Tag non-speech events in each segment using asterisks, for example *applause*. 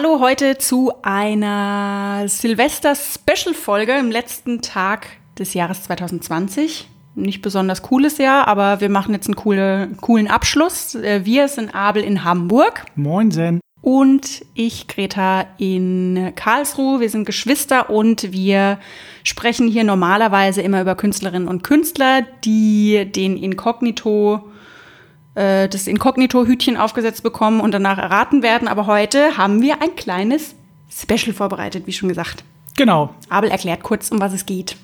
Hallo heute zu einer Silvester-Special-Folge im letzten Tag des Jahres 2020. Nicht besonders cooles Jahr, aber wir machen jetzt einen coole, coolen Abschluss. Äh, wir sind Abel in Hamburg. Moinsen. Und ich, Greta, in Karlsruhe. Wir sind Geschwister und wir sprechen hier normalerweise immer über Künstlerinnen und Künstler, die den Inkognito äh, das Inkognito-Hütchen aufgesetzt bekommen und danach erraten werden. Aber heute haben wir ein kleines Special vorbereitet, wie schon gesagt. Genau. Abel erklärt kurz, um was es geht.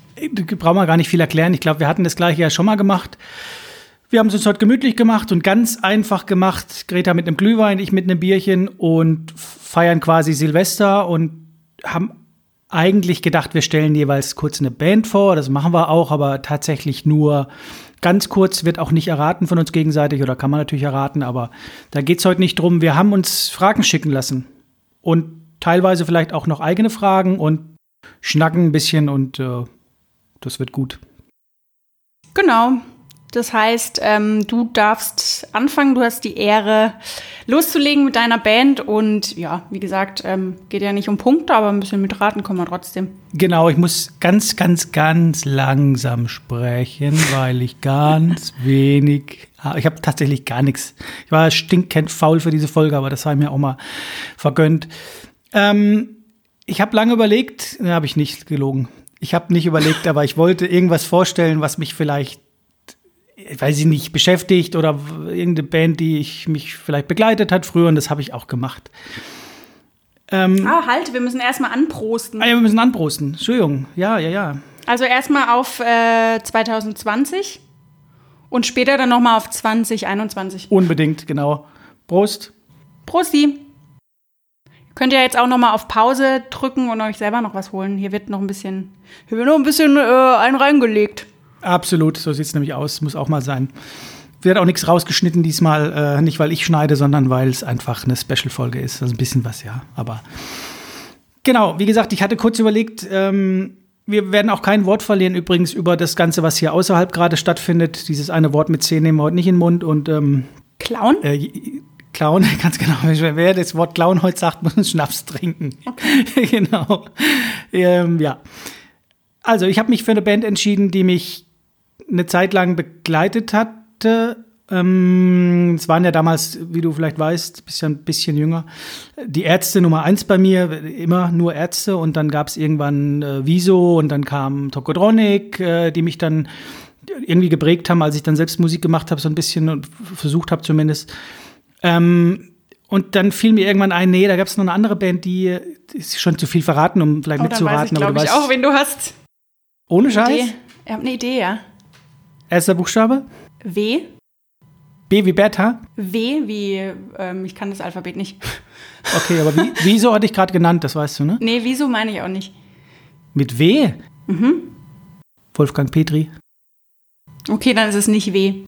Brauchen wir gar nicht viel erklären. Ich glaube, wir hatten das gleiche ja schon mal gemacht. Wir haben es uns heute gemütlich gemacht und ganz einfach gemacht. Greta mit einem Glühwein, ich mit einem Bierchen und feiern quasi Silvester und haben eigentlich gedacht, wir stellen jeweils kurz eine Band vor. Das machen wir auch, aber tatsächlich nur Ganz kurz wird auch nicht erraten von uns gegenseitig oder kann man natürlich erraten, aber da geht es heute nicht drum. Wir haben uns Fragen schicken lassen und teilweise vielleicht auch noch eigene Fragen und schnacken ein bisschen und äh, das wird gut. Genau. Das heißt, ähm, du darfst anfangen, du hast die Ehre, loszulegen mit deiner Band. Und ja, wie gesagt, ähm, geht ja nicht um Punkte, aber ein bisschen mitraten kann man trotzdem. Genau, ich muss ganz, ganz, ganz langsam sprechen, weil ich ganz *laughs* wenig. Ich habe tatsächlich gar nichts. Ich war stinkend faul für diese Folge, aber das sei mir auch mal vergönnt. Ähm, ich habe lange überlegt, ne, habe ich nicht gelogen. Ich habe nicht überlegt, aber ich wollte irgendwas vorstellen, was mich vielleicht weiß ich nicht, beschäftigt oder irgendeine Band, die ich mich vielleicht begleitet hat früher und das habe ich auch gemacht. Ähm, ah, halt, wir müssen erstmal anprosten. Ah, ja, wir müssen anprosten. Entschuldigung. Ja, ja, ja. Also erstmal auf äh, 2020 und später dann nochmal auf 2021. Unbedingt, genau. Prost. Prosti. Könnt ihr jetzt auch nochmal auf Pause drücken und euch selber noch was holen. Hier wird noch ein bisschen, hier wird noch ein bisschen äh, ein reingelegt. Absolut, so sieht es nämlich aus, muss auch mal sein. Wird auch nichts rausgeschnitten diesmal, äh, nicht weil ich schneide, sondern weil es einfach eine Special-Folge ist. Also ein bisschen was, ja. Aber genau, wie gesagt, ich hatte kurz überlegt, ähm, wir werden auch kein Wort verlieren übrigens über das Ganze, was hier außerhalb gerade stattfindet. Dieses eine Wort mit C nehmen wir heute nicht in den Mund und ähm, Clown? Äh, Clown, *laughs* ganz genau. Wer das Wort Clown heute sagt, muss einen Schnaps trinken. Okay. *laughs* genau. Ähm, ja. Also, ich habe mich für eine Band entschieden, die mich eine Zeit lang begleitet hatte. Ähm, es waren ja damals, wie du vielleicht weißt, bist ja ein bisschen jünger, die Ärzte Nummer eins bei mir, immer nur Ärzte und dann gab es irgendwann äh, Wieso und dann kam Tokodronik, äh, die mich dann irgendwie geprägt haben, als ich dann selbst Musik gemacht habe, so ein bisschen und versucht habe zumindest. Ähm, und dann fiel mir irgendwann ein, nee, da gab es noch eine andere Band, die ist schon zu viel verraten, um vielleicht oh, mitzuraten. Dann weiß ich, glaube ich, auch, wen du hast. Ohne Scheiß? Idee. Ich habe eine Idee, ja. Erster Buchstabe? W. B wie Bertha? W wie, ähm, ich kann das Alphabet nicht. *laughs* Okay, aber wie, wieso hatte ich gerade genannt, das weißt du, ne? Nee, wieso meine ich auch nicht. Mit W? Mhm. Wolfgang Petri. Okay, dann ist es nicht W.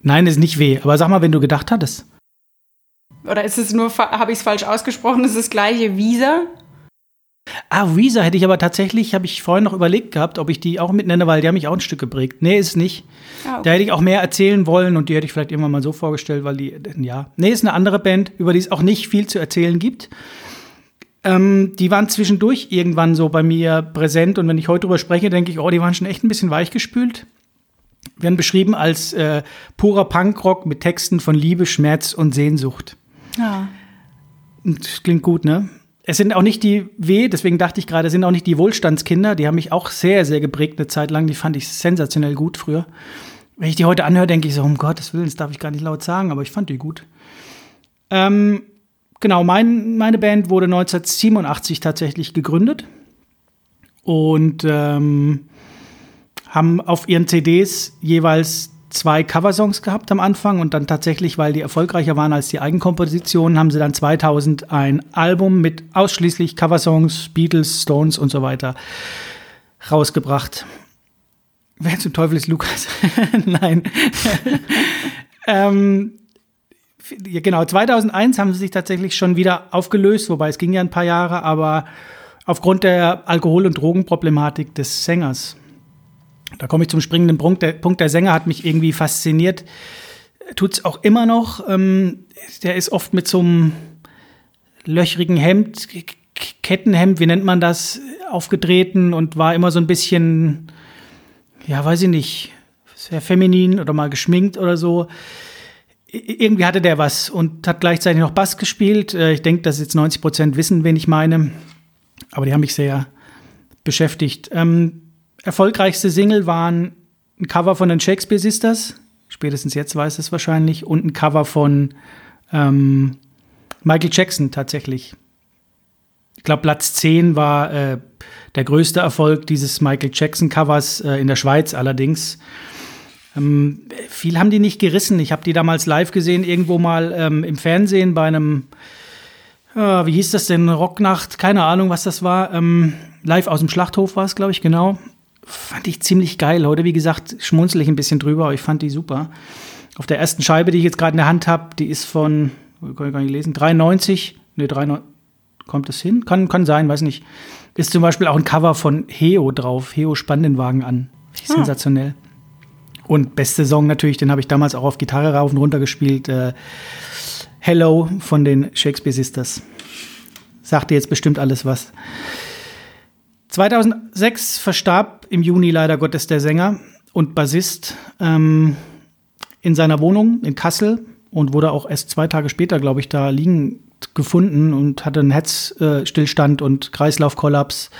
Nein, ist nicht W. Aber sag mal, wenn du gedacht hattest. Oder ist es nur, habe ich es falsch ausgesprochen, ist es das gleiche Visa? Ah, Weezer hätte ich aber tatsächlich, habe ich vorhin noch überlegt gehabt, ob ich die auch mitnenne, weil die haben mich auch ein Stück geprägt. Nee, ist nicht. Ah, okay. Da hätte ich auch mehr erzählen wollen und die hätte ich vielleicht irgendwann mal so vorgestellt, weil die, ja. Nee, ist eine andere Band, über die es auch nicht viel zu erzählen gibt. Ähm, die waren zwischendurch irgendwann so bei mir präsent und wenn ich heute drüber spreche, denke ich, oh, die waren schon echt ein bisschen weichgespült. Werden beschrieben als äh, purer Punkrock mit Texten von Liebe, Schmerz und Sehnsucht. Ja. Und das klingt gut, ne? Es sind auch nicht die W, deswegen dachte ich gerade, sind auch nicht die Wohlstandskinder. Die haben mich auch sehr, sehr geprägt eine Zeit lang. Die fand ich sensationell gut früher. Wenn ich die heute anhöre, denke ich so, um Gottes Willen, das darf ich gar nicht laut sagen, aber ich fand die gut. Ähm, genau, mein, meine Band wurde 1987 tatsächlich gegründet und ähm, haben auf ihren CDs jeweils zwei Coversongs gehabt am Anfang und dann tatsächlich, weil die erfolgreicher waren als die Eigenkompositionen, haben sie dann 2000 ein Album mit ausschließlich Coversongs, Beatles, Stones und so weiter rausgebracht. Wer zum Teufel ist Lukas? *laughs* Nein. *laughs* ähm, genau, 2001 haben sie sich tatsächlich schon wieder aufgelöst, wobei es ging ja ein paar Jahre, aber aufgrund der Alkohol- und Drogenproblematik des Sängers da komme ich zum springenden Punkt. Der Punkt der Sänger hat mich irgendwie fasziniert. Tut es auch immer noch. Ähm, der ist oft mit so einem löchrigen Hemd, Kettenhemd, wie nennt man das, aufgetreten und war immer so ein bisschen, ja, weiß ich nicht, sehr feminin oder mal geschminkt oder so. Irgendwie hatte der was und hat gleichzeitig noch Bass gespielt. Äh, ich denke, dass jetzt 90 Prozent wissen, wen ich meine. Aber die haben mich sehr beschäftigt. Ähm, erfolgreichste Single waren ein Cover von den Shakespeare Sisters, spätestens jetzt weiß es wahrscheinlich, und ein Cover von ähm, Michael Jackson tatsächlich. Ich glaube, Platz 10 war äh, der größte Erfolg dieses Michael Jackson-Covers äh, in der Schweiz allerdings. Ähm, viel haben die nicht gerissen. Ich habe die damals live gesehen, irgendwo mal ähm, im Fernsehen bei einem, äh, wie hieß das denn, Rocknacht, keine Ahnung, was das war. Ähm, live aus dem Schlachthof war es, glaube ich, genau. Fand ich ziemlich geil. Heute, wie gesagt, schmunzel ich ein bisschen drüber, aber ich fand die super. Auf der ersten Scheibe, die ich jetzt gerade in der Hand habe, die ist von, kann ich gar nicht lesen, 93, ne, 93, kommt das hin? Kann, kann sein, weiß nicht. Ist zum Beispiel auch ein Cover von Heo drauf. Heo spannt den Wagen an. Ah. Sensationell. Und beste Song natürlich, den habe ich damals auch auf Gitarre rauf und runter gespielt. Äh, Hello von den Shakespeare Sisters. Sagt dir jetzt bestimmt alles was. 2006 verstarb im Juni leider Gottes der Sänger und Bassist ähm, in seiner Wohnung in Kassel und wurde auch erst zwei Tage später, glaube ich, da liegen gefunden und hatte einen Herzstillstand und Kreislaufkollaps.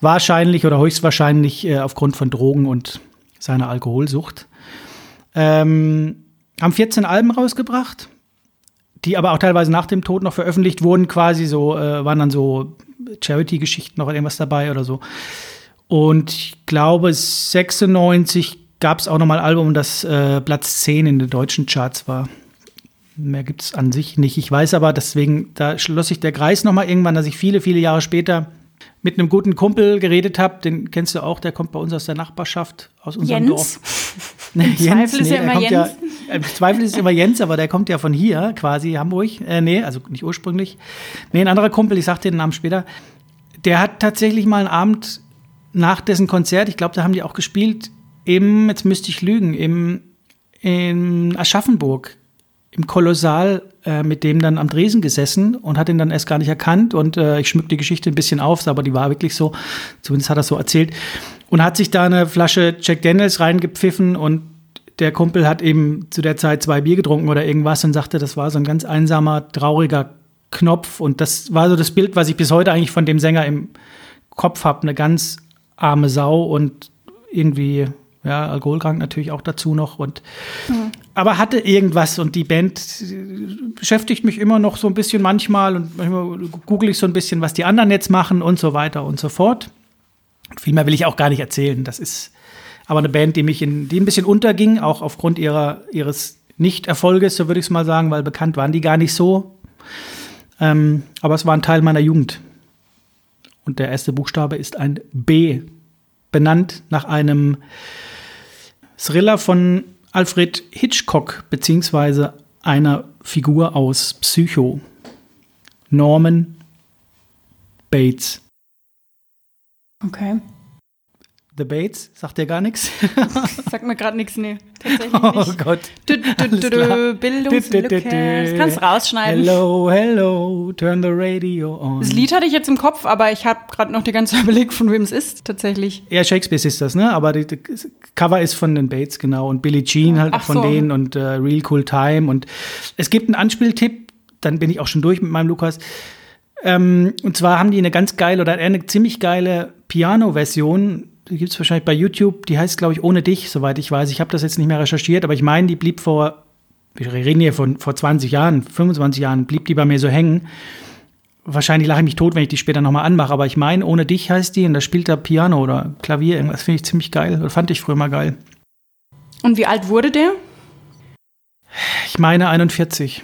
Wahrscheinlich oder höchstwahrscheinlich äh, aufgrund von Drogen und seiner Alkoholsucht. Ähm, haben 14 Alben rausgebracht, die aber auch teilweise nach dem Tod noch veröffentlicht wurden, quasi so, äh, waren dann so Charity-Geschichten noch irgendwas dabei oder so. Und ich glaube, 96 gab es auch noch mal ein Album, das äh, Platz 10 in den deutschen Charts war. Mehr gibt es an sich nicht. Ich weiß aber, deswegen, da schloss sich der Kreis noch mal irgendwann, dass ich viele, viele Jahre später mit einem guten Kumpel geredet habe. Den kennst du auch, der kommt bei uns aus der Nachbarschaft, aus unserem Jens? Dorf. *laughs* Nee, Im Jens, Zweifel ist nee, ja immer Jens. Ja, Im Zweifel ist es immer Jens, aber der kommt ja von hier, quasi Hamburg. Äh, nee, also nicht ursprünglich. Nee, ein anderer Kumpel, ich sagte den Namen später, der hat tatsächlich mal einen Abend nach dessen Konzert, ich glaube, da haben die auch gespielt, im, jetzt müsste ich lügen, im, in Aschaffenburg, im Kolossal äh, mit dem dann am Dresen gesessen und hat ihn dann erst gar nicht erkannt. Und äh, ich schmück die Geschichte ein bisschen auf, aber die war wirklich so, zumindest hat er so erzählt. Und hat sich da eine Flasche Jack Daniels reingepfiffen und der Kumpel hat eben zu der Zeit zwei Bier getrunken oder irgendwas und sagte, das war so ein ganz einsamer, trauriger Knopf. Und das war so das Bild, was ich bis heute eigentlich von dem Sänger im Kopf habe. Eine ganz arme Sau und irgendwie ja, alkoholkrank natürlich auch dazu noch. Und, mhm. Aber hatte irgendwas und die Band beschäftigt mich immer noch so ein bisschen manchmal und manchmal google ich so ein bisschen, was die anderen jetzt machen und so weiter und so fort. Viel mehr will ich auch gar nicht erzählen. Das ist aber eine Band, die mich in, die ein bisschen unterging, auch aufgrund ihrer, ihres Nicht-Erfolges, so würde ich es mal sagen, weil bekannt waren die gar nicht so. Ähm, aber es war ein Teil meiner Jugend. Und der erste Buchstabe ist ein B, benannt nach einem Thriller von Alfred Hitchcock, beziehungsweise einer Figur aus Psycho. Norman Bates. Okay. The Bates, sagt dir gar nichts? *laughs* Sagt mir gerade nichts, nee. Tatsächlich oh nicht. Gott. Du, du, du, du, Bildungslücke. Das kannst rausschneiden. Hello, hello, turn the radio on. Das Lied hatte ich jetzt im Kopf, aber ich habe gerade noch die ganze *laughs* Überblick, von wem es ist, tatsächlich. Ja, Shakespeare ist das, ne? Aber das Cover ist von den Bates, genau. Und Billie Jean halt Ach von so. denen und äh, Real Cool Time. Und es gibt einen Anspieltipp, dann bin ich auch schon durch mit meinem Lukas. Ähm, und zwar haben die eine ganz geile oder eine ziemlich geile Piano-Version die gibt es wahrscheinlich bei YouTube, die heißt, glaube ich, Ohne dich, soweit ich weiß. Ich habe das jetzt nicht mehr recherchiert, aber ich meine, die blieb vor, wir reden hier von vor 20 Jahren, 25 Jahren, blieb die bei mir so hängen. Wahrscheinlich lache ich mich tot, wenn ich die später nochmal anmache, aber ich meine, Ohne dich heißt die und da spielt da Piano oder Klavier, irgendwas finde ich ziemlich geil, oder fand ich früher mal geil. Und wie alt wurde der? Ich meine 41.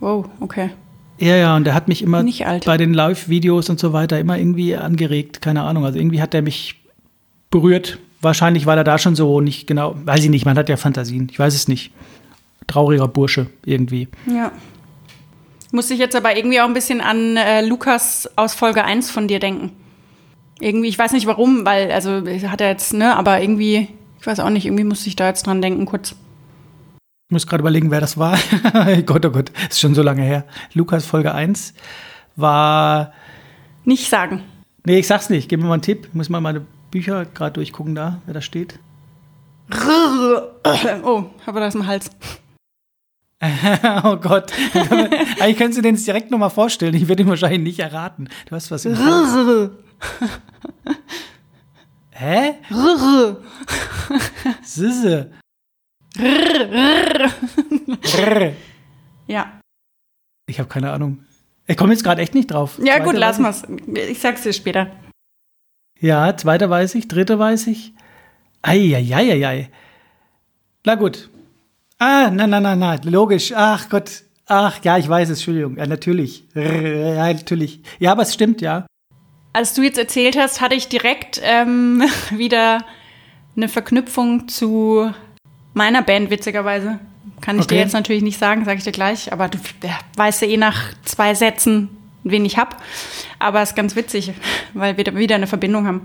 Wow, okay. Ja, ja, und der hat mich immer bei den Live-Videos und so weiter immer irgendwie angeregt, keine Ahnung. Also irgendwie hat der mich berührt. Wahrscheinlich war er da schon so nicht genau, weiß ich nicht, man hat ja Fantasien, ich weiß es nicht. Trauriger Bursche irgendwie. Ja. Muss ich jetzt aber irgendwie auch ein bisschen an äh, Lukas aus Folge 1 von dir denken. Irgendwie, ich weiß nicht warum, weil, also hat er jetzt, ne, aber irgendwie, ich weiß auch nicht, irgendwie musste ich da jetzt dran denken, kurz. Ich muss gerade überlegen, wer das war. *laughs* Gott, oh Gott, ist schon so lange her. Lukas Folge 1 war. Nicht sagen. Nee, ich sag's nicht. Gib mir mal einen Tipp. Ich muss mal meine Bücher gerade durchgucken, da, wer da steht. Oh, habe das im Hals. *laughs* oh Gott. *laughs* Eigentlich könntest du den jetzt direkt nochmal vorstellen. Ich werde ihn wahrscheinlich nicht erraten. Du hast was im Hals. *laughs* Hä? Sisse. ja. Ich habe keine Ahnung. Ich komme jetzt gerade echt nicht drauf. Ja, Zweiter gut, lass weiß mal's. Ich sag's dir später. Ja, zweiter weiß ich, dritter weiß ich. Eieieiei. Na gut. Ah, na, na, na, na, logisch. Ach Gott. Ach, ja, ich weiß es, Entschuldigung. Ja, natürlich. Ja, natürlich. Ja, aber es stimmt, ja. Als du jetzt erzählt hast, hatte ich direkt ähm, *laughs* wieder eine Verknüpfung zu meiner Band, witzigerweise. Kann ich dir Okay. jetzt natürlich nicht sagen, sage ich dir gleich, aber du weißt ja eh nach zwei Sätzen, wen ich hab. Aber es ist ganz witzig, weil wir wieder eine Verbindung haben.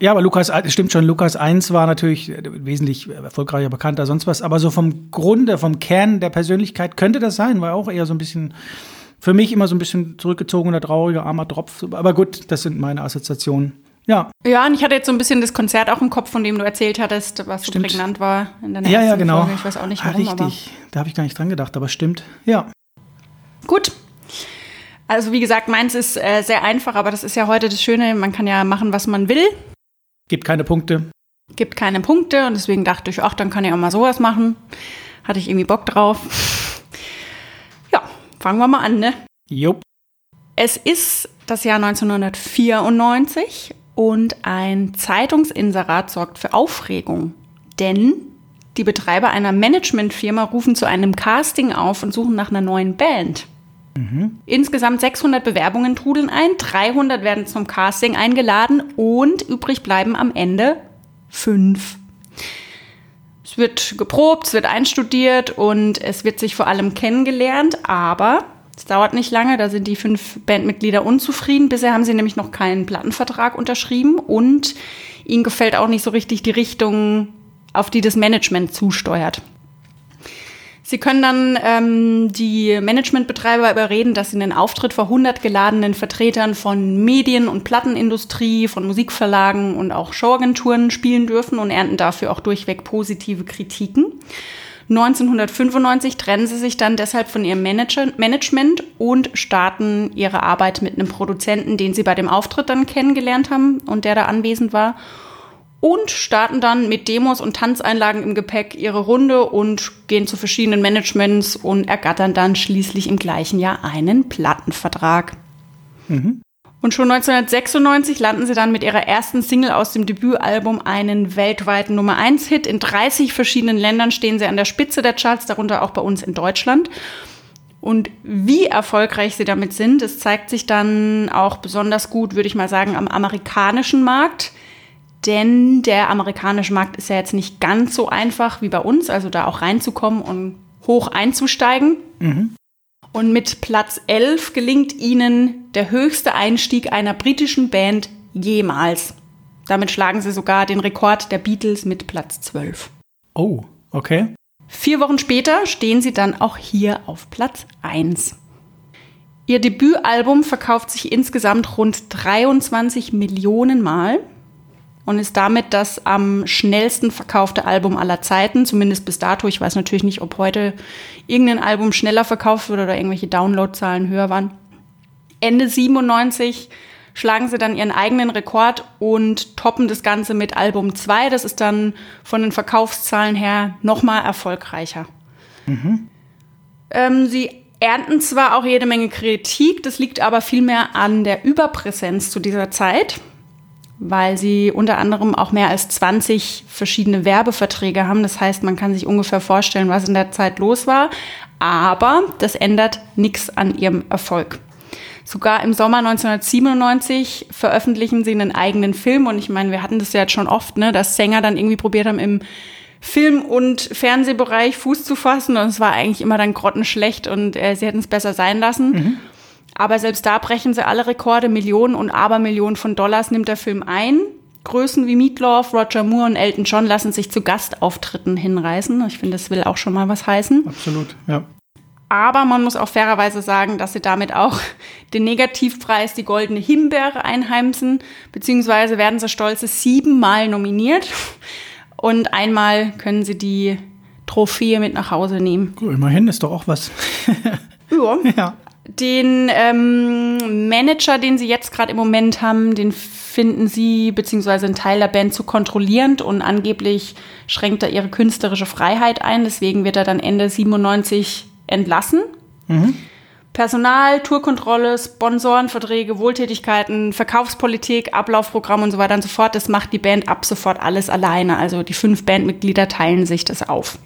Ja, aber Lukas, es stimmt schon, Lukas 1 war natürlich äh, wesentlich erfolgreicher, bekannter, sonst was. Aber so vom Grunde, vom Kern der Persönlichkeit könnte das sein, war auch eher so ein bisschen, für mich immer so ein bisschen zurückgezogener, trauriger, armer Tropf. Aber gut, das sind meine Assoziationen. Ja, Ja, und ich hatte jetzt so ein bisschen das Konzert auch im Kopf, von dem du erzählt hattest, was so Stimmt. prägnant war in der ja, ja, genau. Folge. Ich weiß auch nicht Ah, warum, aber Richtig, da habe ich gar nicht dran gedacht, aber stimmt. Ja, Gut. Also wie gesagt, meins ist äh, sehr einfach, aber das ist ja heute das Schöne, man kann ja machen, was man will, gibt keine Punkte. gibt keine Punkte und deswegen dachte ich, ach, dann kann ich auch mal sowas machen. Hatte ich irgendwie Bock drauf. Ja, fangen wir mal an, ne? Jupp. Es ist das Jahr 1994 und ein Zeitungsinserat sorgt für Aufregung. Denn die Betreiber einer Managementfirma rufen zu einem Casting auf und suchen nach einer neuen Band. Insgesamt 600 Bewerbungen trudeln ein, 300 werden zum Casting eingeladen und übrig bleiben am Ende fünf. Es wird geprobt, es wird einstudiert und es wird sich vor allem kennengelernt, aber es dauert nicht lange, da sind die fünf Bandmitglieder unzufrieden. Bisher haben sie nämlich noch keinen Plattenvertrag unterschrieben und ihnen gefällt auch nicht so richtig die Richtung, auf die das Management zusteuert. Sie können dann ähm, die Managementbetreiber überreden, dass sie einen Auftritt vor 100 geladenen Vertretern von Medien- und Plattenindustrie, von Musikverlagen und auch Showagenturen spielen dürfen und ernten dafür auch durchweg positive Kritiken. 1995 trennen sie sich dann deshalb von ihrem Manager Management und starten ihre Arbeit mit einem Produzenten, den sie bei dem Auftritt dann kennengelernt haben und der da anwesend war und starten dann mit Demos und Tanzeinlagen im Gepäck ihre Runde und gehen zu verschiedenen Managements und ergattern dann schließlich im gleichen Jahr einen Plattenvertrag. Und schon 1996 landen sie dann mit ihrer ersten Single aus dem Debütalbum einen weltweiten Nummer 1 Hit. In 30 verschiedenen Ländern stehen sie an der Spitze der Charts, darunter auch bei uns in Deutschland. Und wie erfolgreich sie damit sind, das zeigt sich dann auch besonders gut, würde ich mal sagen, am amerikanischen Markt. Denn der amerikanische Markt ist ja jetzt nicht ganz so einfach wie bei uns, also da auch reinzukommen und hoch einzusteigen. Und mit Platz 11 gelingt ihnen der höchste Einstieg einer britischen Band jemals. Damit schlagen sie sogar den Rekord der Beatles mit Platz 12. Oh, okay. Vier Wochen später stehen sie dann auch hier auf Platz 1. Ihr Debütalbum verkauft sich insgesamt rund 23 Millionen Mal und ist damit das am schnellsten verkaufte Album aller Zeiten, zumindest bis dato. Ich weiß natürlich nicht, ob heute irgendein Album schneller verkauft wird oder irgendwelche Downloadzahlen höher waren. Ende 97 schlagen sie dann ihren eigenen Rekord und toppen das Ganze mit Album 2. Das ist dann von den Verkaufszahlen her nochmal erfolgreicher. Ähm, sie ernten zwar auch jede Menge Kritik, das liegt aber vielmehr an der Überpräsenz zu dieser Zeit, weil sie unter anderem auch mehr als 20 verschiedene Werbeverträge haben. Das heißt, man kann sich ungefähr vorstellen, was in der Zeit los war. Aber das ändert nichts an ihrem Erfolg. Sogar im Sommer 1997 veröffentlichen sie einen eigenen Film. Und ich meine, wir hatten das ja jetzt schon oft, ne, dass Sänger dann irgendwie probiert haben, im Film- und Fernsehbereich Fuß zu fassen. Und es war eigentlich immer dann grottenschlecht und äh, sie hätten es besser sein lassen. Aber selbst da brechen sie alle Rekorde. Millionen und Abermillionen von Dollars nimmt der Film ein. Größen wie Meatloaf, Roger Moore und Elton John lassen sich zu Gastauftritten hinreißen. Ich finde, das will auch schon mal was heißen. Absolut, ja. Aber man muss auch fairerweise sagen, dass sie damit auch *laughs* den Negativpreis, die Goldene Himbeere einheimsen, beziehungsweise werden sie stolze siebenmal nominiert und einmal können sie die Trophäe mit nach Hause nehmen. Gut, immerhin ist doch auch was. *laughs* Ja. ja. Den ähm, Manager, den sie jetzt gerade im Moment haben, den finden sie, beziehungsweise ein Teil der Band, zu kontrollierend und angeblich schränkt er ihre künstlerische Freiheit ein. Deswegen wird er dann Ende 97 entlassen. Personal, Tourkontrolle, Sponsorenverträge, Wohltätigkeiten, Verkaufspolitik, Ablaufprogramm und so weiter und so fort. Das macht die Band ab sofort alles alleine. Also die fünf Bandmitglieder teilen sich das auf.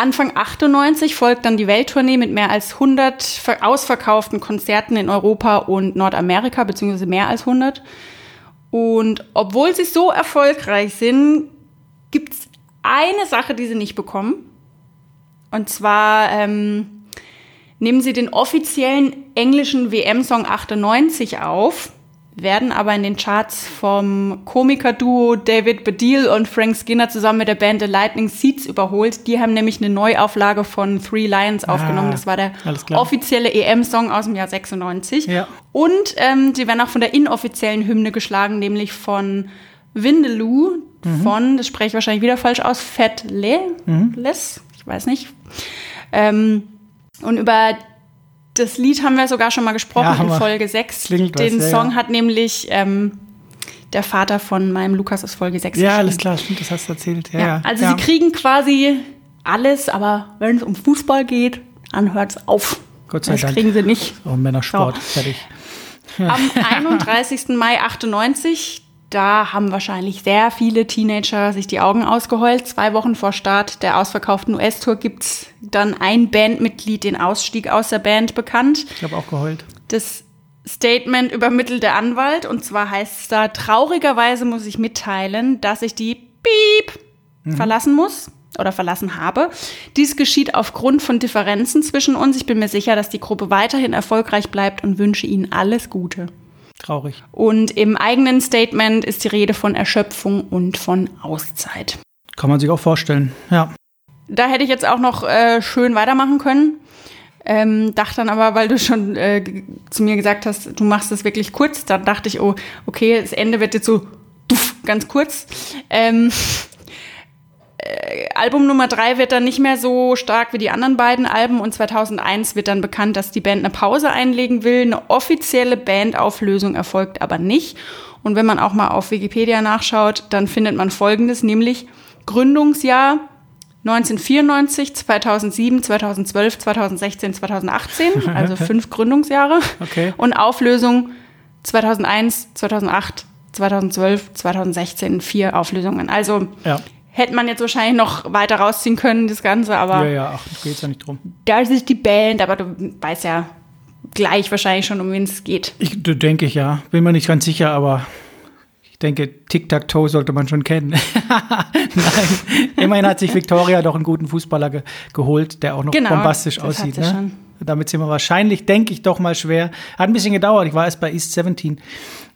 Anfang 98 folgt dann die Welttournee mit mehr als 100 ver- ausverkauften Konzerten in Europa und Nordamerika, beziehungsweise mehr als 100. Und obwohl sie so erfolgreich sind, gibt es eine Sache, die sie nicht bekommen. Und zwar ähm, nehmen sie den offiziellen englischen WM-Song 98 auf, werden aber in den Charts vom Komikerduo David Baddiel und Frank Skinner zusammen mit der Band The Lightning Seeds überholt. Die haben nämlich eine Neuauflage von Three Lions aufgenommen. Das war der offizielle EM-Song aus dem Jahr 96. Ja. Und ähm, sie werden auch von der inoffiziellen Hymne geschlagen, nämlich von Windeloo, von, das spreche ich wahrscheinlich wieder falsch aus, Fat Le, Les, ich weiß nicht. Ähm, und über das Lied haben wir sogar schon mal gesprochen Ja, in. Folge 6. Klingelt was, Den ja, Song ja. hat nämlich ähm, der Vater von meinem Lukas aus Folge 6 Ja, alles klar, stimmt, das hast du erzählt. Ja, also sie kriegen quasi alles, aber wenn es um Fußball geht, dann hört's auf. Gott sei das Dank. kriegen sie nicht. Oh, Männersport, So. fertig. Am 31. Mai 98, da haben wahrscheinlich sehr viele Teenager sich die Augen ausgeheult. Zwei Wochen vor Start der ausverkauften US-Tour gibt's dann ein Bandmitglied den Ausstieg aus der Band bekannt. Ich habe auch geheult. Das Statement übermittelt der Anwalt und zwar heißt es da, traurigerweise muss ich mitteilen, dass ich die Piep verlassen muss oder verlassen habe. Dies geschieht aufgrund von Differenzen zwischen uns. Ich bin mir sicher, dass die Gruppe weiterhin erfolgreich bleibt und wünsche Ihnen alles Gute. Traurig. Und im eigenen Statement ist die Rede von Erschöpfung und von Auszeit. Kann man sich auch vorstellen. Ja. Da hätte ich jetzt auch noch äh, schön weitermachen können. Ähm, dachte dann aber, weil du schon äh, zu mir gesagt hast, du machst es wirklich kurz, dann dachte ich, oh, okay, das Ende wird jetzt so duff, ganz kurz. Ähm, äh, Album Nummer drei wird dann nicht mehr so stark wie die anderen beiden Alben und 2001 wird dann bekannt, dass die Band eine Pause einlegen will. Eine offizielle Bandauflösung erfolgt aber nicht. Und wenn man auch mal auf Wikipedia nachschaut, dann findet man Folgendes, nämlich Gründungsjahr 1994, 2007, 2012, 2016, 2018, also fünf Gründungsjahre. Okay. Und Auflösung 2001, 2008, 2012, 2016, vier Auflösungen. Also Ja. Hätte man jetzt wahrscheinlich noch weiter rausziehen können, das Ganze, aber Ja, ja, ach, geht's ja nicht drum. das ist die Band, aber du weißt ja gleich wahrscheinlich schon, um wen es geht. Ich denke ich ja. Bin mir nicht ganz sicher, aber ich denke, Tic-Tac-Toe sollte man schon kennen. *laughs* Nein. Immerhin hat sich Victoria doch einen guten Fußballer ge geholt, der auch noch Genau, bombastisch aussieht. sie Ne? schon. Damit sind wir wahrscheinlich, denke ich, doch mal schwer. Hat ein bisschen gedauert. Ich war erst bei East 17.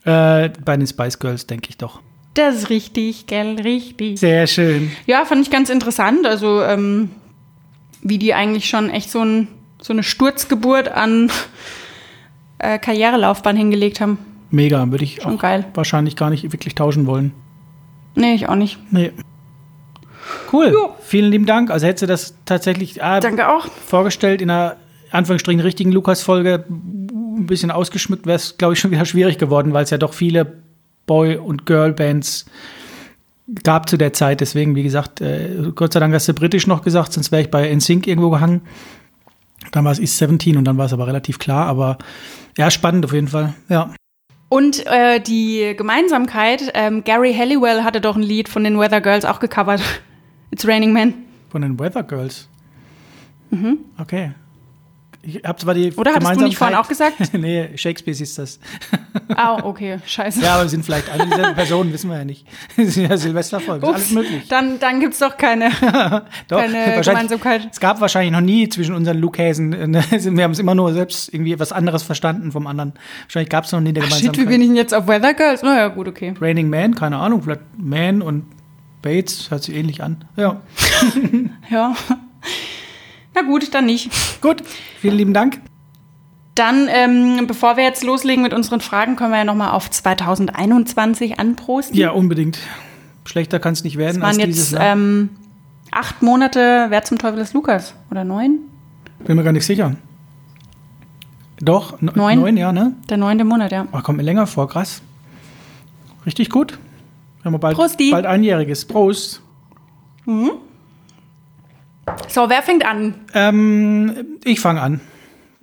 Äh, bei den Spice Girls, denke ich doch. Das ist richtig, gell, richtig. Sehr schön. Ja, fand ich ganz interessant. Also, ähm, wie die eigentlich schon echt so, ein, so eine Sturzgeburt an äh, Karrierelaufbahn hingelegt haben. Mega, würde ich Schon auch geil. wahrscheinlich gar nicht wirklich tauschen wollen. Nee, ich auch nicht. Nee. Cool. Jo. Vielen lieben Dank. Also hättest du das tatsächlich ah, Danke auch. vorgestellt in einer Anführungsstrichen richtigen Lukas-Folge ein bisschen ausgeschmückt, wäre es, glaube ich, schon wieder schwierig geworden, weil es ja doch viele Boy- und Girl-Bands gab zu der Zeit. Deswegen, wie gesagt, äh, Gott sei Dank hast du britisch noch gesagt, sonst wäre ich bei NSYNC irgendwo gehangen. Dann war es East 17 und dann war es aber relativ klar. Aber ja, spannend auf jeden Fall. Ja. Und äh, die Gemeinsamkeit, ähm, Gary Halliwell hatte doch ein Lied von den Weather Girls auch gecovert. *laughs* It's Raining Men. Von den Weather Girls. Okay. Ich hab zwar die. Oder hattest du nicht vorhin auch gesagt? *laughs* nee, Shakespeare ist das. Ah, okay, scheiße. Ja, aber wir sind vielleicht alle dieselbe Personen, wissen wir ja nicht. *laughs* Das sind ja Silvesterfolgen, alles möglich. Dann, dann gibt's doch keine, *laughs* Doch, keine Gemeinsamkeit. Es gab wahrscheinlich noch nie zwischen unseren Lukäsen, äh, wir haben es immer nur selbst irgendwie was anderes verstanden vom anderen. Wahrscheinlich gab es noch nie eine Ach, shit, wie Gemeinsamkeit. bin ich denn jetzt auf Weather Girls? Naja, gut, okay. Raining Man, keine Ahnung, vielleicht Man und Bates, hört sich ähnlich an. Ja, Ja. Na gut, dann nicht. Gut, vielen lieben Dank. Dann, ähm, bevor wir jetzt loslegen mit unseren Fragen, können wir ja nochmal auf 2021 anprosten. Ja, unbedingt. Schlechter kann es nicht werden Es waren als dieses jetzt Jahr. ähm, acht Monate, wer zum Teufel ist Lukas? Oder neun? Bin mir gar nicht sicher. Doch, ne- Neun? neun, ja, ne? Der neunte Monat, ja. Oh, kommt mir länger vor, krass. Richtig gut. Wir haben bald, Prosti. bald einjähriges. Prost. So, wer fängt an? Ähm, ich fange an.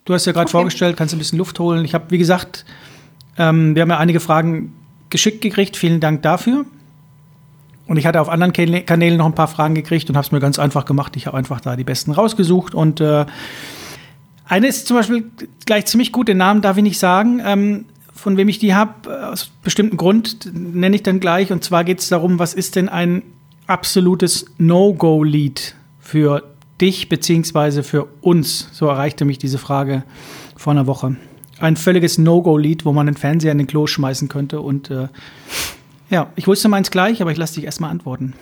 Du hast ja gerade Okay. vorgestellt, kannst ein bisschen Luft holen. Ich habe, wie gesagt, ähm, wir haben ja einige Fragen geschickt gekriegt. Vielen Dank dafür. Und ich hatte auf anderen Kanä- Kanälen noch ein paar Fragen gekriegt und habe es mir ganz einfach gemacht. Ich habe einfach da die besten rausgesucht. Und äh, eine ist zum Beispiel gleich ziemlich gut, den Namen darf ich nicht sagen. Ähm, von wem ich die habe, aus bestimmten Grund nenne ich dann gleich. Und zwar geht es darum, was ist denn ein absolutes No-Go-Lied für dich beziehungsweise für uns? So erreichte mich diese Frage vor einer Woche. Ein völliges No-Go-Lied, wo man den Fernseher in den Klo schmeißen könnte. Und äh, ja, ich wusste meins gleich, aber ich lasse dich erstmal antworten.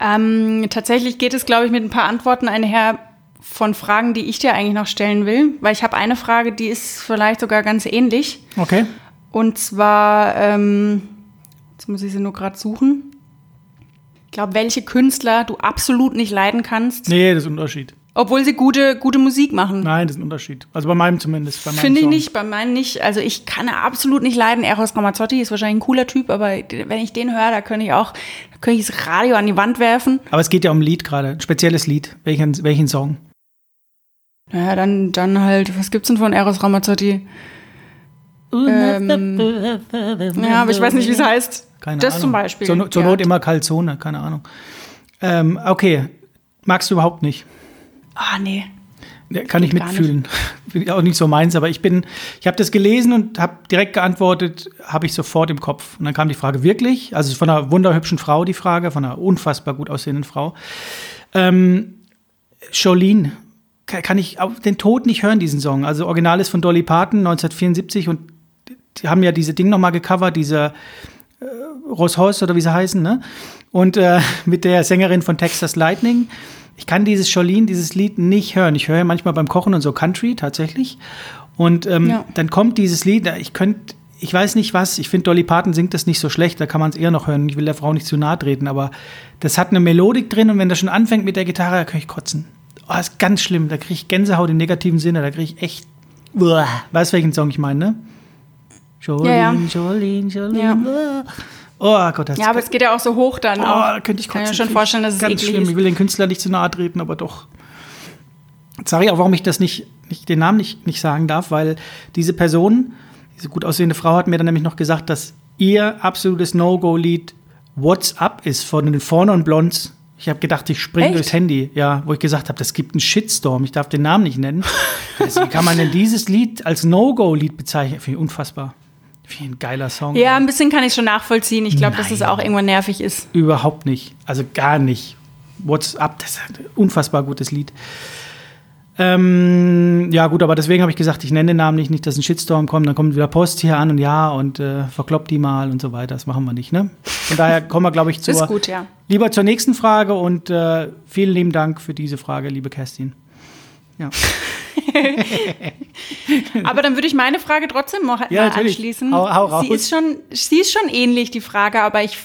Ähm, tatsächlich geht es, glaube ich, mit ein paar Antworten einher von Fragen, die ich dir eigentlich noch stellen will. Weil ich habe eine Frage, die ist vielleicht sogar ganz ähnlich. Okay. Und zwar, ähm, jetzt muss ich sie nur gerade suchen. Ich glaube, welche Künstler du absolut nicht leiden kannst, Nee, das ist ein Unterschied. obwohl sie gute, gute Musik machen. Nein, das ist ein Unterschied. Also bei meinem zumindest. Bei meinem Finde ich Song. nicht, bei meinen nicht. Also ich kann absolut nicht leiden. Eros Ramazzotti ist wahrscheinlich ein cooler Typ, aber wenn ich den höre, da könnte ich auch, da könnte ich das Radio an die Wand werfen. Aber es geht ja um ein Lied gerade, ein spezielles Lied. Welchen, welchen Song? Naja, dann, dann halt, was gibt's denn von Eros Ramazzotti? Ähm, ja, aber ich weiß nicht, wie es heißt. Keine das Ahnung. zum Beispiel. Zur, zur Ja. Not immer Calzone, keine Ahnung. Ähm, okay, magst du überhaupt nicht? Ah, nee. Ja, Kann ich mitfühlen. *laughs* Bin auch nicht so meins, aber ich bin, ich habe das gelesen und habe direkt geantwortet, habe ich sofort im Kopf. Und dann kam die Frage wirklich, also von einer wunderhübschen Frau die Frage, von einer unfassbar gut aussehenden Frau. Ähm, Jolene, ka- kann ich auf den Tod nicht hören, diesen Song. Also Original ist von Dolly Parton 1974 und die haben ja diese Ding nochmal gecovert, diese äh, Ross Hoss oder wie sie heißen, ne? Und äh, *laughs* mit der Sängerin von Texas Lightning. Ich kann dieses Jolene, dieses Lied nicht hören. Ich höre ja manchmal beim Kochen und so Country tatsächlich. Und ähm, Ja. dann kommt dieses Lied, ich könnte, ich weiß nicht was, ich finde Dolly Parton singt das nicht so schlecht, da kann man es eher noch hören. Ich will der Frau nicht zu nahe treten, aber das hat eine Melodik drin und wenn das schon anfängt mit der Gitarre, da kann ich kotzen. Oh, ist ganz schlimm, da kriege ich Gänsehaut im negativen Sinne, da kriege ich echt. Uah. Weißt welchen Song ich meine, ne? Jolene, Ja, ja. Jolene, Jolene. Uah. Oh Gott, das Ja, aber es geht ja auch so hoch dann Oh, auch. könnte ich Kann kotzen. mir schon vorstellen, dass es Ganz schlimm. ist. Ich will den Künstler nicht zu nahe treten, aber doch. Jetzt sage ich auch, warum ich das nicht, nicht den Namen nicht, nicht sagen darf, weil diese Person, diese gut aussehende Frau, hat mir dann nämlich noch gesagt, dass ihr absolutes No-Go-Lied What's Up ist von den Vorne und Blondes. Ich habe gedacht, ich springe durchs Handy, ja, wo ich gesagt habe, das gibt einen Shitstorm. Ich darf den Namen nicht nennen. *laughs* wie kann man denn dieses Lied als No-Go-Lied bezeichnen? Finde ich unfassbar. Ich ein geiler Song. Ja, ein bisschen kann ich schon nachvollziehen. Ich glaube, dass es auch irgendwann nervig ist. Überhaupt nicht. Also gar nicht. What's up? Das ist ein unfassbar gutes Lied. Ähm, ja, gut, aber deswegen habe ich gesagt, ich nenne den Namen nicht, nicht, dass ein Shitstorm kommt. Dann kommt wieder Post hier an und ja und äh, verkloppt die mal und so weiter. Das machen wir nicht, ne? Von daher kommen wir, glaube ich, *laughs* zur, gut, ja. lieber zur nächsten Frage und äh, vielen lieben Dank für diese Frage, liebe Kerstin. Ja. *laughs* Aber dann würde ich meine Frage trotzdem noch Ja, anschließen. Hau- hau raus. sie ist schon, sie ist schon ähnlich die Frage, aber ich,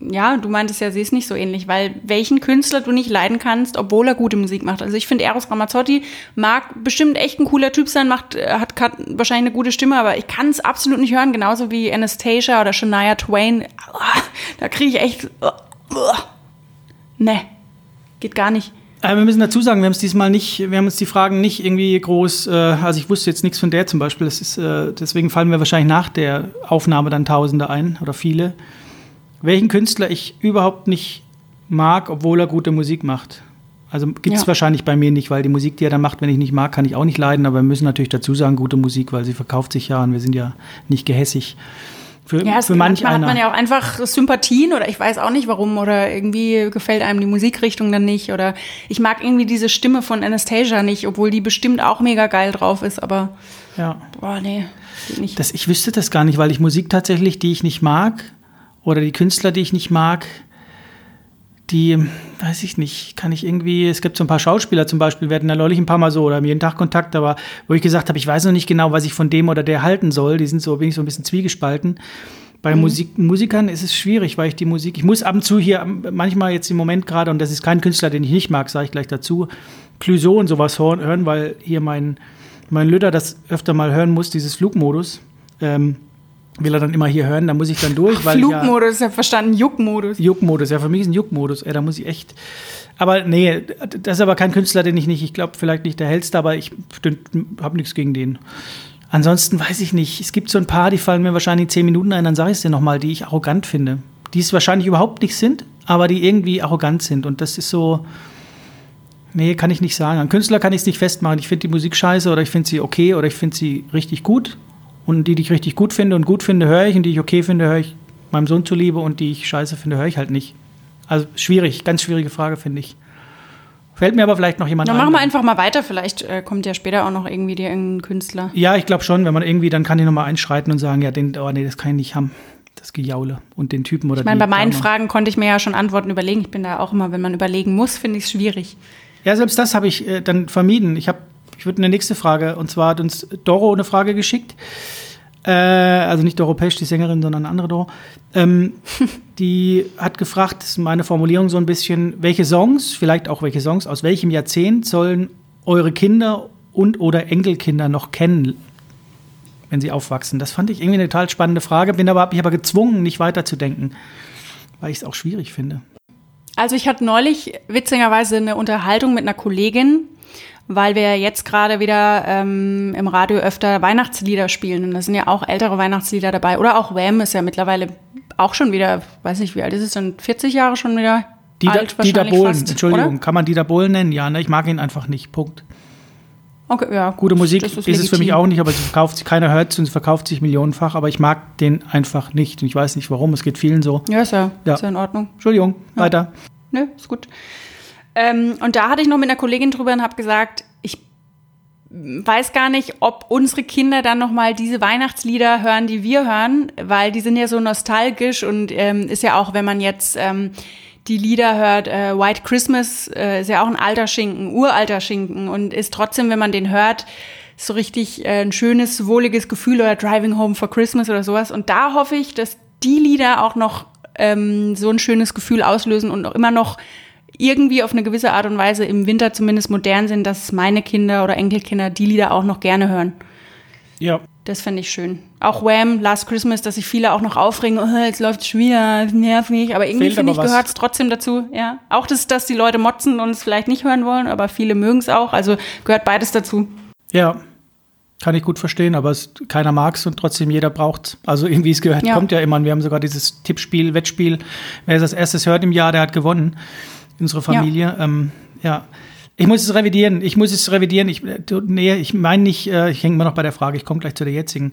ja, du meintest ja, sie ist nicht so ähnlich, weil welchen Künstler du nicht leiden kannst, obwohl er gute Musik macht. Also ich finde, Eros Ramazzotti mag bestimmt echt ein cooler Typ sein, macht, äh, hat, wahrscheinlich eine gute Stimme, aber ich kann es absolut nicht hören, genauso wie Anastasia oder Shania Twain. Ah, Da kriege ich echt, ne, geht gar nicht. Äh, wir müssen dazu sagen, wir haben es diesmal nicht, wir haben uns die Fragen nicht irgendwie groß, äh, also ich wusste jetzt nichts von der zum Beispiel, das ist, äh, deswegen fallen mir wahrscheinlich nach der Aufnahme dann Tausende ein oder viele. Welchen Künstler ich überhaupt nicht mag, obwohl er gute Musik macht. Also gibt es Ja. wahrscheinlich bei mir nicht, weil die Musik, die er dann macht, wenn ich nicht mag, kann ich auch nicht leiden, aber wir müssen natürlich dazu sagen, gute Musik, weil sie verkauft sich ja und wir sind ja nicht gehässig. Für, Ja, für manch manchmal hat einer. man ja auch einfach Sympathien oder ich weiß auch nicht warum oder irgendwie gefällt einem die Musikrichtung dann nicht oder ich mag irgendwie diese Stimme von Anastasia nicht, obwohl die bestimmt auch mega geil drauf ist, aber ja. boah, nee, nicht. Das, ich wüsste das gar nicht, weil ich Musik tatsächlich, die ich nicht mag, oder die Künstler, die ich nicht mag, die, weiß ich nicht, kann ich irgendwie, es gibt so ein paar Schauspieler zum Beispiel, wir hatten da neulich ein paar Mal so oder haben jeden Tag Kontakt, aber wo ich gesagt habe, ich weiß noch nicht genau, was ich von dem oder der halten soll. Die sind so, bin ich so ein bisschen zwiegespalten. Bei Mhm. Musik, Musikern ist es schwierig, weil ich die Musik, ich muss ab und zu hier, manchmal jetzt im Moment gerade, und das ist kein Künstler, den ich nicht mag, sage ich gleich dazu, Clouseau und sowas hören, hören, weil hier mein, mein Lüder das öfter mal hören muss, dieses Flugmodus. Ähm, will er dann immer hier hören, da muss ich dann durch, weil ja, Flugmodus, ich habe verstanden, Juckmodus. Juckmodus, ja, für mich ist ein Juckmodus, ey, da muss ich echt. Aber nee, das ist aber kein Künstler, den ich nicht, ich glaube, vielleicht nicht der hellste, aber ich habe nichts gegen den. Ansonsten weiß ich nicht. Es gibt so ein paar, die fallen mir wahrscheinlich in zehn Minuten ein, dann sage ich es dir nochmal, die ich arrogant finde. Die es wahrscheinlich überhaupt nicht sind, aber die irgendwie arrogant sind. Und das ist so. Nee, kann ich nicht sagen. An Künstler kann ich es nicht festmachen. Ich finde die Musik scheiße oder ich finde sie okay oder ich finde sie richtig gut. Und die, die ich richtig gut finde und gut finde, höre ich. Und die ich okay finde, höre ich meinem Sohn zuliebe. Und die ich scheiße finde, höre ich halt nicht. Also schwierig, ganz schwierige Frage, finde ich. Fällt mir aber vielleicht noch jemand Dann ein. machen wir einfach mal weiter. Vielleicht äh, kommt ja später auch noch irgendwie dir irgendein Künstler. Ja, ich glaube schon, wenn man irgendwie, dann kann ich nochmal einschreiten und sagen, ja, den, oh nee, das kann ich nicht haben. Das Gejaule und den Typen oder Ich meine, bei meinen Dame. Fragen konnte ich mir ja schon Antworten überlegen. Ich bin da auch immer, wenn man überlegen muss, finde ich es schwierig. Ja, selbst das habe ich äh, dann vermieden. Ich habe, ich würde eine nächste Frage, und zwar hat uns Doro eine Frage geschickt. Äh, also nicht Doro Pesch, die Sängerin, sondern eine andere Doro. Ähm, *laughs* die hat gefragt, das ist meine Formulierung so ein bisschen, welche Songs, vielleicht auch welche Songs, aus welchem Jahrzehnt sollen eure Kinder und oder Enkelkinder noch kennen, wenn sie aufwachsen? Das fand ich irgendwie eine total spannende Frage, bin aber, hab mich aber gezwungen, nicht weiterzudenken, weil ich es auch schwierig finde. Also ich hatte neulich witzigerweise eine Unterhaltung mit einer Kollegin, weil wir jetzt gerade wieder ähm, im Radio öfter Weihnachtslieder spielen. Und da sind ja auch ältere Weihnachtslieder dabei. Oder auch Wham ist ja mittlerweile auch schon wieder, weiß nicht, wie alt ist es denn? 40 Jahre schon wieder Dieter, alt Dieter Bohlen, fast, Entschuldigung, Oder? kann man Dieter Bohlen nennen? Ja, ne, ich mag ihn einfach nicht. Punkt. Okay, ja, Gute Musik das ist, es für mich legitim. auch nicht, aber sie verkauft sich, keiner hört sie und sie verkauft sich millionenfach, aber ich mag den einfach nicht. Und ich weiß nicht warum, es geht vielen so. Ja, ist ja, Ja. Ist ja in Ordnung. Entschuldigung, weiter. Nö, ist gut. Ähm, und da hatte ich noch mit einer Kollegin drüber und habe gesagt, ich weiß gar nicht, ob unsere Kinder dann noch mal diese Weihnachtslieder hören, die wir hören, weil die sind ja so nostalgisch und ähm, ist ja auch, wenn man jetzt ähm, die Lieder hört, äh, White Christmas äh, ist ja auch ein alter Schinken, uralter Schinken und ist trotzdem, wenn man den hört, so richtig äh, ein schönes, wohliges Gefühl oder Driving Home for Christmas oder sowas. Und da hoffe ich, dass die Lieder auch noch ähm, so ein schönes Gefühl auslösen und auch immer noch irgendwie auf eine gewisse Art und Weise im Winter zumindest modern sind, dass meine Kinder oder Enkelkinder die Lieder auch noch gerne hören. Ja. Das fände ich schön. Auch Wham, Last Christmas, dass sich viele auch noch aufregen, oh, jetzt läuft es schon wieder, mich. Aber irgendwie finde ich, gehört es trotzdem dazu. Ja. Auch das, dass die Leute motzen und es vielleicht nicht hören wollen, aber viele mögen es auch. Also gehört beides dazu. Ja, kann ich gut verstehen, aber es, keiner mag es und trotzdem jeder braucht Also irgendwie es gehört, Ja. kommt ja immer. Und wir haben sogar dieses Tippspiel, Wettspiel. Wer es als erstes hört im Jahr, der hat gewonnen. Unsere Familie. Ja. Ähm, ja. Ich muss es revidieren. Ich muss es revidieren. Ich, äh, nee, ich meine nicht, äh, ich hänge immer noch bei der Frage, ich komme gleich zu der jetzigen.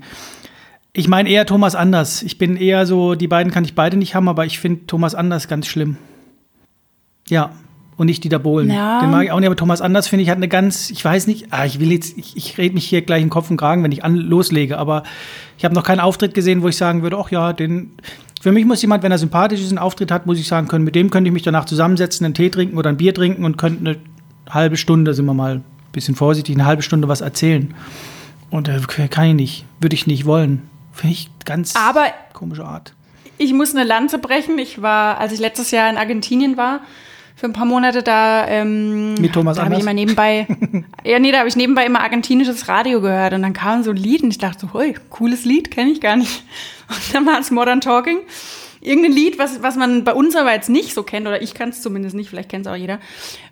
Ich meine eher Thomas Anders. Ich bin eher so, die beiden kann ich beide nicht haben, aber ich finde Thomas Anders ganz schlimm. Ja. Und nicht Dieter Bohlen. Ja. Den mag ich auch nicht, aber Thomas Anders finde ich hat eine ganz, ich weiß nicht, ah, ich will jetzt, ich, ich rede mich hier gleich in Kopf und Kragen, wenn ich an, loslege, aber ich habe noch keinen Auftritt gesehen, wo ich sagen würde, ach ja, den, für mich muss jemand, wenn er sympathisch ist, einen Auftritt hat, muss ich sagen können, mit dem könnte ich mich danach zusammensetzen, einen Tee trinken oder ein Bier trinken und könnte eine halbe Stunde, sind wir mal ein bisschen vorsichtig, eine halbe Stunde was erzählen. Und äh, kann ich nicht, würde ich nicht wollen. Finde ich ganz Aber komische Art. Ich muss eine Lanze brechen. Ich war, als ich letztes Jahr in Argentinien war, für ein paar Monate da. Ähm, Mit Thomas da habe ich immer nebenbei, *laughs* ja nee, da habe ich nebenbei immer argentinisches Radio gehört und dann kam so ein Lied und ich dachte so, hui, cooles Lied, kenne ich gar nicht. *laughs* Und dann war es Modern Talking. Irgendein Lied, was, was man bei uns aber jetzt nicht so kennt, oder ich kann es zumindest nicht, vielleicht kennt es auch jeder.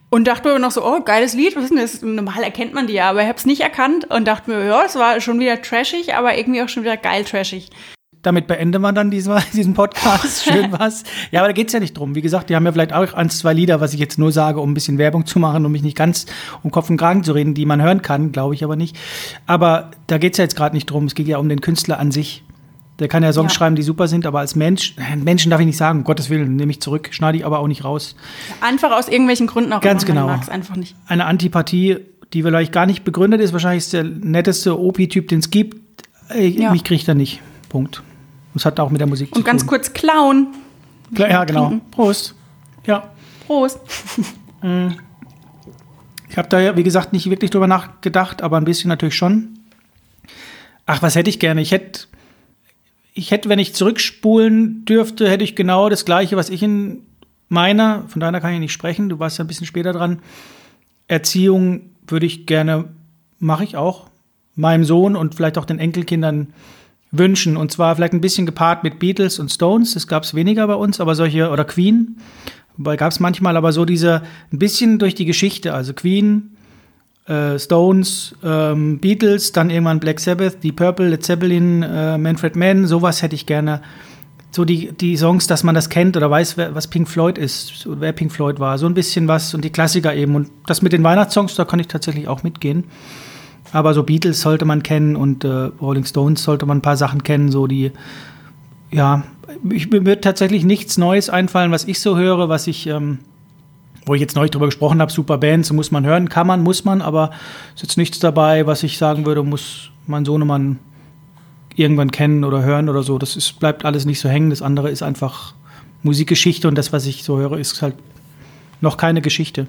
Und dachte mir noch so, oh, geiles Lied, was ist denn das? Normal erkennt man die ja, aber ich habe es nicht erkannt und dachte mir, ja, es war schon wieder trashig, aber irgendwie auch schon wieder geil trashig. Damit beenden wir dann diesmal, *laughs* diesen Podcast. Schön *laughs* was. Ja, aber da geht's ja nicht drum. Wie gesagt, die haben ja vielleicht auch eins, zwei Lieder, was ich jetzt nur sage, um ein bisschen Werbung zu machen, um mich nicht ganz um Kopf und Kragen zu reden, die man hören kann, glaube ich aber nicht. Aber da geht's ja jetzt gerade nicht drum. Es geht ja um den Künstler an sich. Der kann ja Songs Ja. schreiben, die super sind, aber als Mensch, äh, Menschen darf ich nicht sagen, um Gottes Willen, nehme ich zurück, schneide ich aber auch nicht raus. Einfach aus irgendwelchen Gründen auch Ganz genau. Man mag es einfach nicht. Eine Antipathie, die vielleicht gar nicht begründet ist, wahrscheinlich ist der netteste OP-Typ, den es gibt. Äh, Ja. Mich kriegt er nicht. Punkt. Das hat auch mit der Musik zu Und ganz tun. kurz klauen. Klar, ja, genau. Trinken. Prost. Ja. Prost. *laughs* Ich habe da ja, wie gesagt, nicht wirklich drüber nachgedacht, aber ein bisschen natürlich schon. Ach, was hätte ich gerne? Ich hätte, ich hätte, wenn ich zurückspulen dürfte, hätte ich genau das Gleiche, was ich in meiner, von deiner kann ich nicht sprechen, du warst ja ein bisschen später dran. Erziehung würde ich gerne, mache ich auch, meinem Sohn und vielleicht auch den Enkelkindern wünschen. Und zwar vielleicht ein bisschen gepaart mit Beatles und Stones. Das gab es weniger bei uns, aber solche, oder Queen. Gab es manchmal aber so diese, ein bisschen durch die Geschichte, also Queen, äh, Stones, ähm, Beatles, dann irgendwann Black Sabbath, die Purple, Led Zeppelin, äh, Manfred Mann, sowas hätte ich gerne. So die, die Songs, dass man das kennt oder weiß, wer, was Pink Floyd ist, wer Pink Floyd war. So ein bisschen was und die Klassiker eben. Und das mit den Weihnachtssongs, da kann ich tatsächlich auch mitgehen. Aber so Beatles sollte man kennen und äh, Rolling Stones sollte man ein paar Sachen kennen, so die, ja, ich, mir wird tatsächlich nichts Neues einfallen, was ich so höre, was ich, ähm, wo ich jetzt neulich drüber gesprochen habe, super Bands, muss man hören, kann man, muss man, aber ist jetzt nichts dabei, was ich sagen würde, muss mein Sohnemann irgendwann kennen oder hören oder so. Das ist, bleibt alles nicht so hängen. Das andere ist einfach Musikgeschichte und das, was ich so höre, ist halt noch keine Geschichte.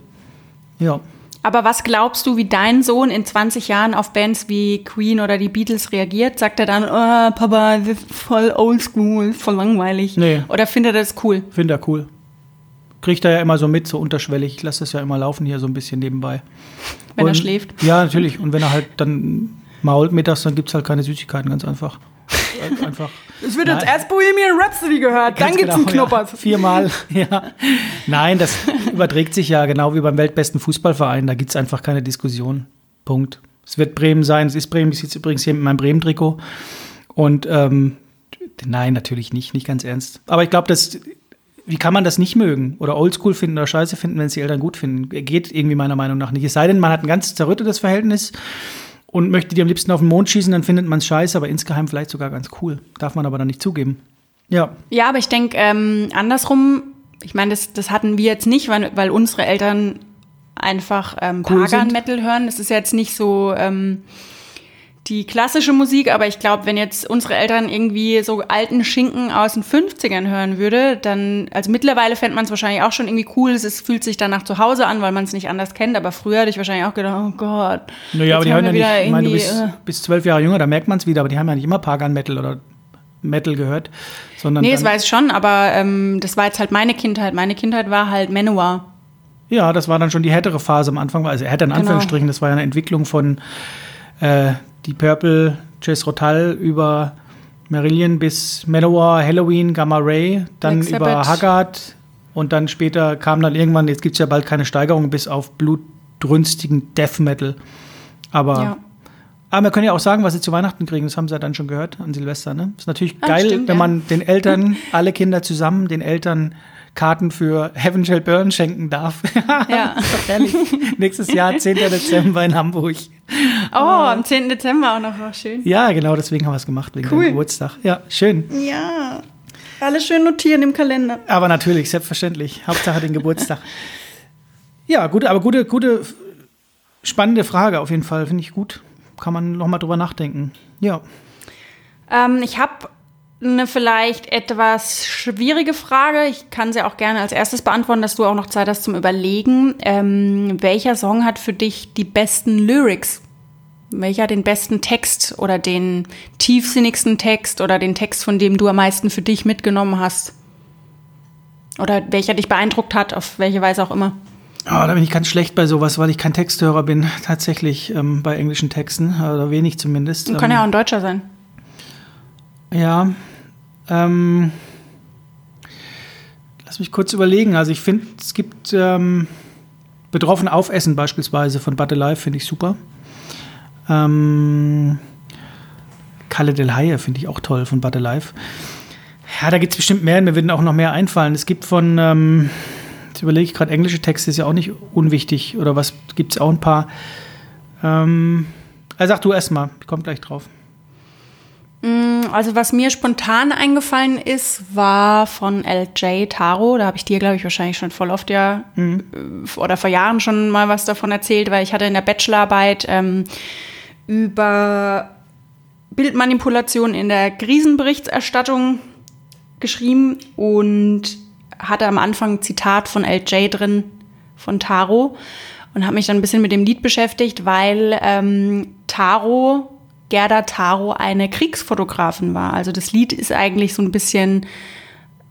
Ja. Aber was glaubst du, wie dein Sohn in 20 Jahren auf Bands wie Queen oder die Beatles reagiert? Sagt er dann, oh, Papa, das ist voll oldschool, voll langweilig? Nee. Oder findet er das cool? Finde er cool. Kriegt er ja immer so mit, so unterschwellig. Ich lasse das ja immer laufen hier so ein bisschen nebenbei. Wenn er Und- schläft? Ja, natürlich. Und wenn er halt dann mault mittags, dann gibt es halt keine Süßigkeiten, ganz einfach. *laughs* Einfach. Es wird jetzt erst Bohemian Rhapsody gehört, Ganz genau, Ja, viermal, *laughs* ja. Nein, das überträgt sich ja genau wie beim weltbesten Fußballverein. Da gibt es einfach keine Diskussion. Punkt. Es wird Bremen sein. Es ist Bremen. Ich sitze übrigens hier mit meinem Bremen-Trikot. Und ähm, nein, natürlich nicht, nicht ganz ernst. Aber ich glaube, das. Wie kann man das nicht mögen oder oldschool finden oder scheiße finden, wenn es die Eltern gut finden? Geht irgendwie meiner Meinung nach nicht. Es sei denn, man hat ein ganz zerrüttetes Verhältnis und möchte die am liebsten auf den Mond schießen, dann findet man es scheiße, aber insgeheim vielleicht sogar ganz cool. Darf man aber dann nicht zugeben. Ja, Ja, aber ich denke, ähm, andersrum, ich meine, das, das hatten wir jetzt nicht, weil, weil unsere Eltern einfach ähm, Cool. Pagan-Metal hören. Das ist jetzt nicht so ähm, die klassische Musik, aber ich glaube, wenn jetzt unsere Eltern irgendwie so alten Schinken aus den 50ern hören würde, dann, also mittlerweile fände man es wahrscheinlich auch schon irgendwie cool. Es fühlt sich dann nach zu Hause an, weil man es nicht anders kennt, aber früher hätte ich wahrscheinlich auch gedacht, oh Gott. Naja, aber die hören ja nicht, ich meine, du bist, äh, bist zwölf Jahre jünger, da merkt man es wieder, aber die haben ja nicht immer Pagan Metal oder Metal gehört, sondern Nee, das weiß ich schon, aber ähm, das war jetzt halt meine Kindheit. Meine Kindheit war halt Manowar. ja, das war dann schon die härtere Phase am Anfang, also härter in Genau. Anführungsstrichen, das war ja eine Entwicklung von äh, die Purple, Jess Rotal über Marillion bis Manowar, Halloween, Gamma Ray, dann Black über Sabbath. Haggard und dann später kam dann irgendwann, jetzt gibt es ja bald keine Steigerung bis auf blutrünstigen Death Metal. Aber Ja. Aber wir können ja auch sagen, was sie zu Weihnachten kriegen. Das haben sie ja dann schon gehört an Silvester. Ne? Ist natürlich Ah, geil, stimmt, wenn ja. man den Eltern, *laughs* alle Kinder zusammen, den Eltern Karten für Heaven Shall Burn schenken darf. *laughs* Ja. *laughs* Nächstes Jahr, 10. Dezember in Hamburg. Oh, am 10. Dezember auch noch. Oh, schön. Ja, genau, deswegen haben wir es gemacht, wegen Cool. deinem Geburtstag. Ja, schön. Ja. Alles schön notieren im Kalender. Aber natürlich, selbstverständlich. Hauptsache den Geburtstag. *laughs* Ja, gut, aber gute, gute, spannende Frage auf jeden Fall. Finde ich gut. Kann man noch mal drüber nachdenken. Ja. Ähm, ich habe eine vielleicht etwas schwierige Frage. Ich kann sie auch gerne als erstes beantworten, dass du auch noch Zeit hast zum Überlegen. Ähm, welcher Song hat für dich die besten Lyrics? Welcher den besten Text oder den tiefsinnigsten Text oder den Text, von dem du am meisten für dich mitgenommen hast? Oder welcher dich beeindruckt hat, auf welche Weise auch immer? Ah, da bin ich ganz schlecht bei sowas, weil ich kein Texthörer bin, tatsächlich ähm, bei englischen Texten, oder wenig zumindest. Kann ähm, ja auch ein Deutscher sein. Ja. Ähm, lass mich kurz überlegen. Also ich finde, es gibt ähm, Betroffen aufessen beispielsweise von But Alive, finde ich super. Ähm, Kalle Del Haie finde ich auch toll von But Alive. Ja, da gibt es bestimmt mehr, mir würden auch noch mehr einfallen. Es gibt von, ähm, jetzt überlege ich gerade, englische Texte ist ja auch nicht unwichtig. Oder was gibt es auch ein paar. Ähm, also sag du erst mal, ich komme gleich drauf. Also was mir spontan eingefallen ist, war von LJ Taro. Da habe ich dir, glaube ich, wahrscheinlich schon voll oft ja äh, oder vor Jahren schon mal was davon erzählt, weil ich hatte in der Bachelorarbeit ähm, über Bildmanipulation in der Krisenberichterstattung geschrieben und hatte am Anfang ein Zitat von LJ drin, von Taro und habe mich dann ein bisschen mit dem Lied beschäftigt, weil ähm, Taro, Gerda Taro, eine Kriegsfotografin war. Also das Lied ist eigentlich so ein bisschen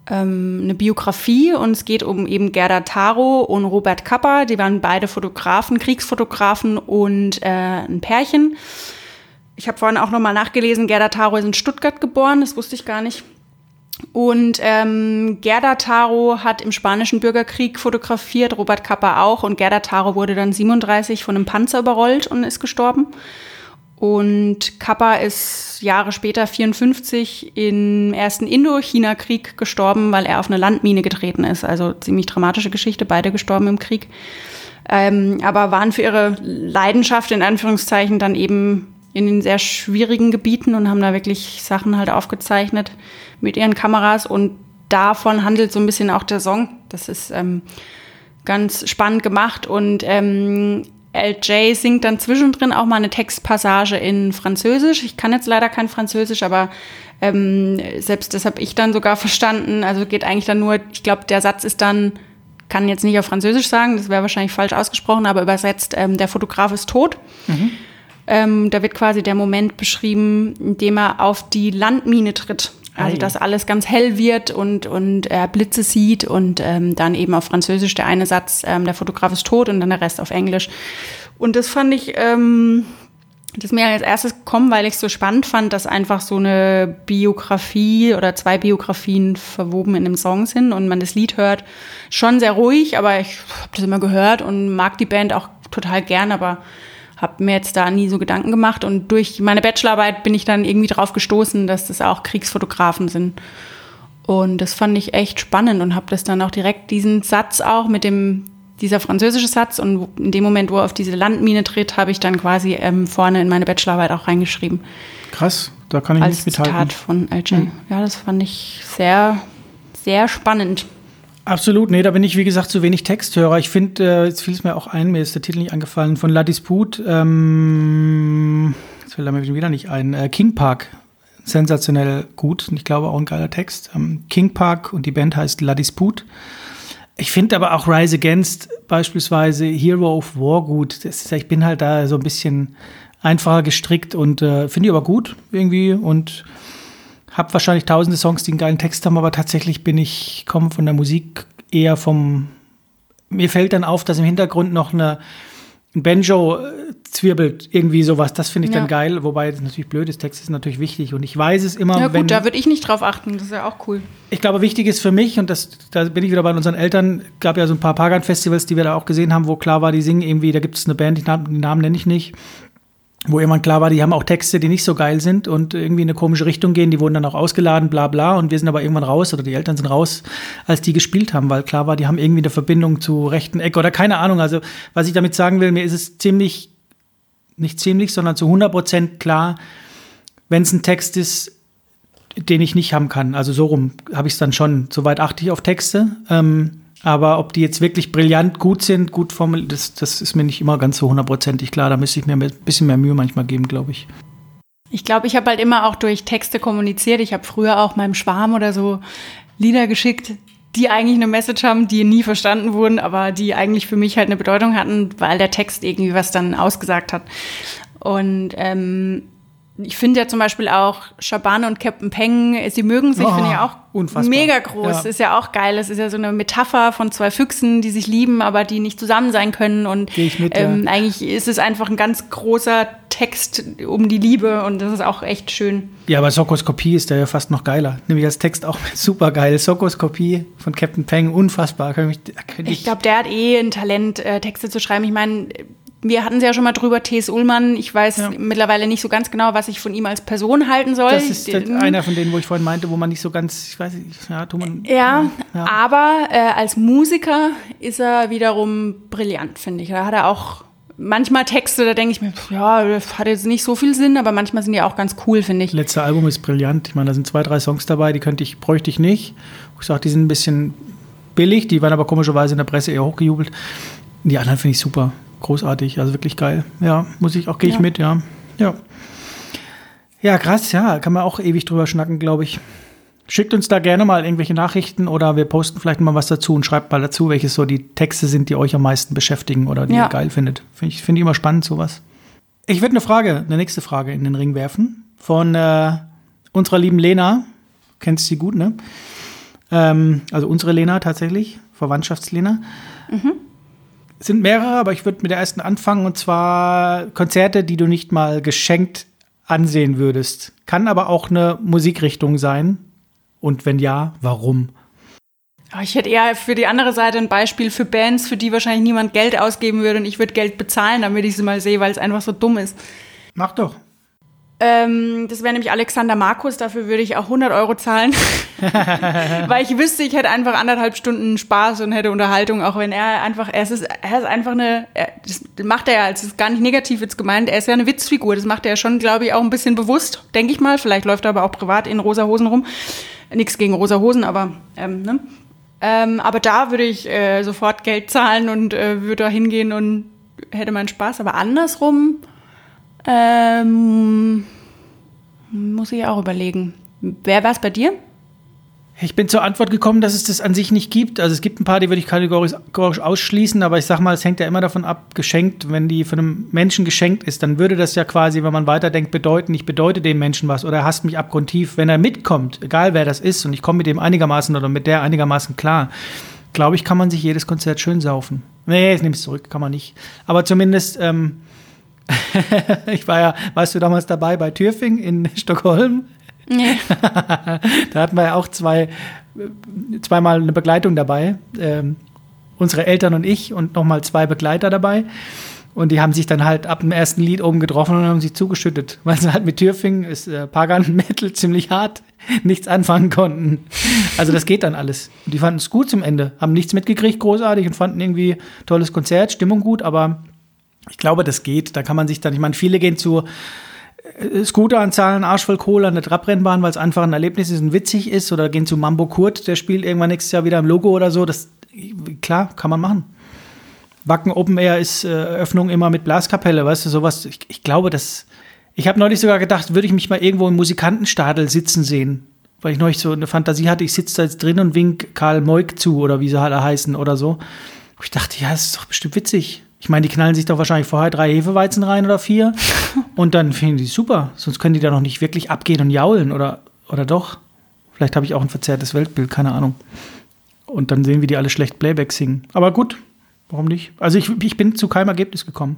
ähm, eine Biografie und es geht um eben Gerda Taro und Robert Kappa. Die waren beide Fotografen, Kriegsfotografen und äh, ein Pärchen. Ich habe vorhin auch nochmal nachgelesen, Gerda Taro ist in Stuttgart geboren, das wusste ich gar nicht. Und ähm, Gerda Taro hat im Spanischen Bürgerkrieg fotografiert, Robert Kappa auch. Und Gerda Taro wurde dann 37 von einem Panzer überrollt und ist gestorben. Und Kappa ist Jahre später, 54, im ersten Indochina-Krieg gestorben, weil er auf eine Landmine getreten ist. Also ziemlich dramatische Geschichte, beide gestorben im Krieg. Ähm, aber waren für ihre Leidenschaft in Anführungszeichen dann eben in den sehr schwierigen Gebieten und haben da wirklich Sachen halt aufgezeichnet mit ihren Kameras. Und davon handelt so ein bisschen auch der Song. Das ist ähm, ganz spannend gemacht. Und ähm, LJ singt dann zwischendrin auch mal eine Textpassage in Französisch. Ich kann jetzt leider kein Französisch, aber ähm, selbst das habe ich dann sogar verstanden. Also geht eigentlich dann nur, ich glaube, der Satz ist dann, kann jetzt nicht auf Französisch sagen, das wäre wahrscheinlich falsch ausgesprochen, aber übersetzt, ähm, der Fotograf ist tot. Mhm. Ähm, da wird quasi der Moment beschrieben, in dem er auf die Landmine tritt. Also, dass alles ganz hell wird und, und er Blitze sieht und ähm, dann eben auf Französisch der eine Satz, ähm, der Fotograf ist tot und dann der Rest auf Englisch. Und das fand ich, ähm, das ist mir als erstes gekommen, weil ich es so spannend fand, dass einfach so eine Biografie oder zwei Biografien verwoben in dem Song sind und man das Lied hört. Schon sehr ruhig, aber ich habe das immer gehört und mag die Band auch total gern, aber habe mir jetzt da nie so Gedanken gemacht und durch meine Bachelorarbeit bin ich dann irgendwie drauf gestoßen, dass das auch Kriegsfotografen sind. Und das fand ich echt spannend und habe das dann auch direkt diesen Satz auch mit dem dieser französische Satz und in dem Moment, wo er auf diese Landmine tritt, habe ich dann quasi ähm, vorne in meine Bachelorarbeit auch reingeschrieben. Krass, da kann ich Als nicht mithalten. Zitat von LJ. Mhm. Ja, das fand ich sehr, sehr spannend. Absolut, nee, da bin ich, wie gesagt, zu wenig Texthörer. Ich finde, äh, jetzt fiel es mir auch ein, mir ist der Titel nicht angefallen, von La Dispute, ähm, jetzt fällt er mir wieder nicht ein, äh, King Park, sensationell gut und ich glaube auch ein geiler Text. Ähm, King Park und die Band heißt La Dispute. Ich finde aber auch Rise Against beispielsweise Hero of War gut. Ist, ich bin halt da so ein bisschen einfacher gestrickt und äh, finde ich aber gut irgendwie und habe wahrscheinlich tausende Songs, die einen geilen Text haben, aber tatsächlich bin ich, komme von der Musik eher vom. Mir fällt dann auf, dass im Hintergrund noch eine, ein Banjo zwirbelt, irgendwie sowas. Das finde ich ja. dann geil, wobei das natürlich blöd ist. Text ist natürlich wichtig und ich weiß es immer. Ja, gut, wenn, da würde ich nicht drauf achten. Das ist ja auch cool. Ich glaube, wichtig ist für mich, und das, da bin ich wieder bei unseren Eltern, gab ja so ein paar Pagan-Festivals, die wir da auch gesehen haben, wo klar war, die singen irgendwie, da gibt es eine Band, die Namen, die Namen nenne ich nicht wo irgendwann klar war, die haben auch Texte, die nicht so geil sind und irgendwie in eine komische Richtung gehen. Die wurden dann auch ausgeladen, bla bla. Und wir sind aber irgendwann raus oder die Eltern sind raus, als die gespielt haben, weil klar war, die haben irgendwie eine Verbindung zu rechten Eck oder keine Ahnung. Also was ich damit sagen will, mir ist es ziemlich, nicht ziemlich, sondern zu 100 Prozent klar, wenn es ein Text ist, den ich nicht haben kann. Also so rum habe ich es dann schon. Soweit achte ich auf Texte. Ähm, aber ob die jetzt wirklich brillant gut sind, gut formuliert, das, das ist mir nicht immer ganz so hundertprozentig klar. Da müsste ich mir ein bisschen mehr Mühe manchmal geben, glaube ich. Ich glaube, ich habe halt immer auch durch Texte kommuniziert. Ich habe früher auch meinem Schwarm oder so Lieder geschickt, die eigentlich eine Message haben, die nie verstanden wurden, aber die eigentlich für mich halt eine Bedeutung hatten, weil der Text irgendwie was dann ausgesagt hat. Und ähm, ich finde ja zum Beispiel auch Schaban und Captain Peng, sie mögen sich, oh, finde ich auch unfassbar. mega groß. Ja. Ist ja auch geil. Es ist ja so eine Metapher von zwei Füchsen, die sich lieben, aber die nicht zusammen sein können. Und mit, ähm, ja. eigentlich ist es einfach ein ganz großer Text um die Liebe und das ist auch echt schön. Ja, aber Sokos Kopie ist ja fast noch geiler. Nämlich als Text auch *laughs* super geil. Sokos Kopie von Captain Peng, unfassbar. ich ich glaube, der hat eh ein Talent, äh, Texte zu schreiben. Ich meine, wir hatten es ja schon mal drüber, T.S. Ullmann. Ich weiß ja. mittlerweile nicht so ganz genau, was ich von ihm als Person halten soll. Das ist den, einer von denen, wo ich vorhin meinte, wo man nicht so ganz, ich weiß nicht, ja, man, ja, ja, aber äh, als Musiker ist er wiederum brillant, finde ich. Da hat er auch manchmal Texte, da denke ich mir, ja, das hat jetzt nicht so viel Sinn, aber manchmal sind die auch ganz cool, finde ich. Letzte Album ist brillant. Ich meine, da sind zwei, drei Songs dabei, die könnte ich, bräuchte ich nicht. Ich sage, die sind ein bisschen billig, die waren aber komischerweise in der Presse eher hochgejubelt. Die anderen finde ich super großartig, also wirklich geil. Ja, muss ich auch, gehe ich ja. mit, ja. Ja. Ja, krass, ja, kann man auch ewig drüber schnacken, glaube ich. Schickt uns da gerne mal irgendwelche Nachrichten oder wir posten vielleicht mal was dazu und schreibt mal dazu, welche so die Texte sind, die euch am meisten beschäftigen oder die Ja. ihr geil findet. Finde ich, find ich immer spannend, sowas. Ich würde eine Frage, eine nächste Frage in den Ring werfen von äh, unserer lieben Lena. Kennst sie gut, ne? Ähm, also unsere Lena tatsächlich, Verwandtschaftslena. Es sind mehrere, aber ich würde mit der ersten anfangen und zwar Konzerte, die du nicht mal geschenkt ansehen würdest. Kann aber auch eine Musikrichtung sein. Und wenn ja, warum? Aber Ich hätte eher für die andere Seite ein Beispiel für Bands, für die wahrscheinlich niemand Geld ausgeben würde und ich würde Geld bezahlen, damit ich sie mal sehe, weil es einfach so dumm ist. Mach doch. Ähm, das wäre nämlich Alexander Markus, dafür würde ich auch 100 Euro zahlen. *laughs* Weil ich wüsste, ich hätte einfach anderthalb Stunden Spaß und hätte Unterhaltung, auch wenn er einfach, er ist, er ist einfach eine, er, das macht er ja, es ist gar nicht negativ jetzt gemeint, er ist ja eine Witzfigur, das macht er ja schon, glaube ich, auch ein bisschen bewusst, denke ich mal. Vielleicht läuft er aber auch privat in rosa Hosen rum. Nichts gegen rosa Hosen, aber, ähm, ne? Ähm, aber da würde ich äh, sofort Geld zahlen und äh, würde da hingehen und hätte meinen Spaß. Aber andersrum, ähm, muss ich auch überlegen. Wer war es bei dir? Ich bin zur Antwort gekommen, dass es das an sich nicht gibt. Also es gibt ein paar, die würde ich kategorisch ausschließen, aber ich sag mal, es hängt ja immer davon ab, geschenkt, wenn die von einem Menschen geschenkt ist, dann würde das ja quasi, wenn man weiterdenkt, bedeuten, ich bedeute dem Menschen was oder er hasst mich abgrundtief. Wenn er mitkommt, egal wer das ist, und ich komme mit dem einigermaßen oder mit der einigermaßen klar, glaube ich, kann man sich jedes Konzert schön saufen. Nee, ich nehme es zurück, kann man nicht. Aber zumindest, ähm, *laughs* ich war ja, warst du damals dabei bei Türfing in *laughs* Stockholm? Nee. *laughs* Da hatten wir ja auch zwei, zweimal eine Begleitung dabei. Ähm, unsere Eltern und ich und nochmal zwei Begleiter dabei. Und die haben sich dann halt ab dem ersten Lied oben getroffen und haben sich zugeschüttet, weil sie halt mit Türfing ist äh, Pagan Metal ziemlich hart nichts anfangen konnten. Also das geht dann alles. Und die fanden es gut zum Ende, haben nichts mitgekriegt großartig und fanden irgendwie tolles Konzert, Stimmung gut, aber ich glaube, das geht. Da kann man sich dann, ich meine, viele gehen zu äh, Scooter anzahlen, Arsch voll Kohle an der Trabrennbahn, weil es einfach ein Erlebnis ist und witzig ist. Oder gehen zu Mambo Kurt, der spielt irgendwann nächstes Jahr wieder im Logo oder so. Das, klar, kann man machen. Wacken Open Air ist äh, Eröffnung immer mit Blaskapelle, weißt du, sowas. Ich, ich glaube, das. Ich habe neulich sogar gedacht, würde ich mich mal irgendwo im Musikantenstadel sitzen sehen. Weil ich neulich so eine Fantasie hatte, ich sitze da jetzt drin und wink Karl Moik zu oder wie sie alle heißen oder so. Und ich dachte, ja, das ist doch bestimmt witzig. Ich meine, die knallen sich doch wahrscheinlich vorher drei Hefeweizen rein oder vier. *laughs* und dann finden die super. Sonst können die da noch nicht wirklich abgehen und jaulen oder, oder doch. Vielleicht habe ich auch ein verzerrtes Weltbild, keine Ahnung. Und dann sehen wir die alle schlecht Playback singen. Aber gut, warum nicht? Also ich, ich bin zu keinem Ergebnis gekommen.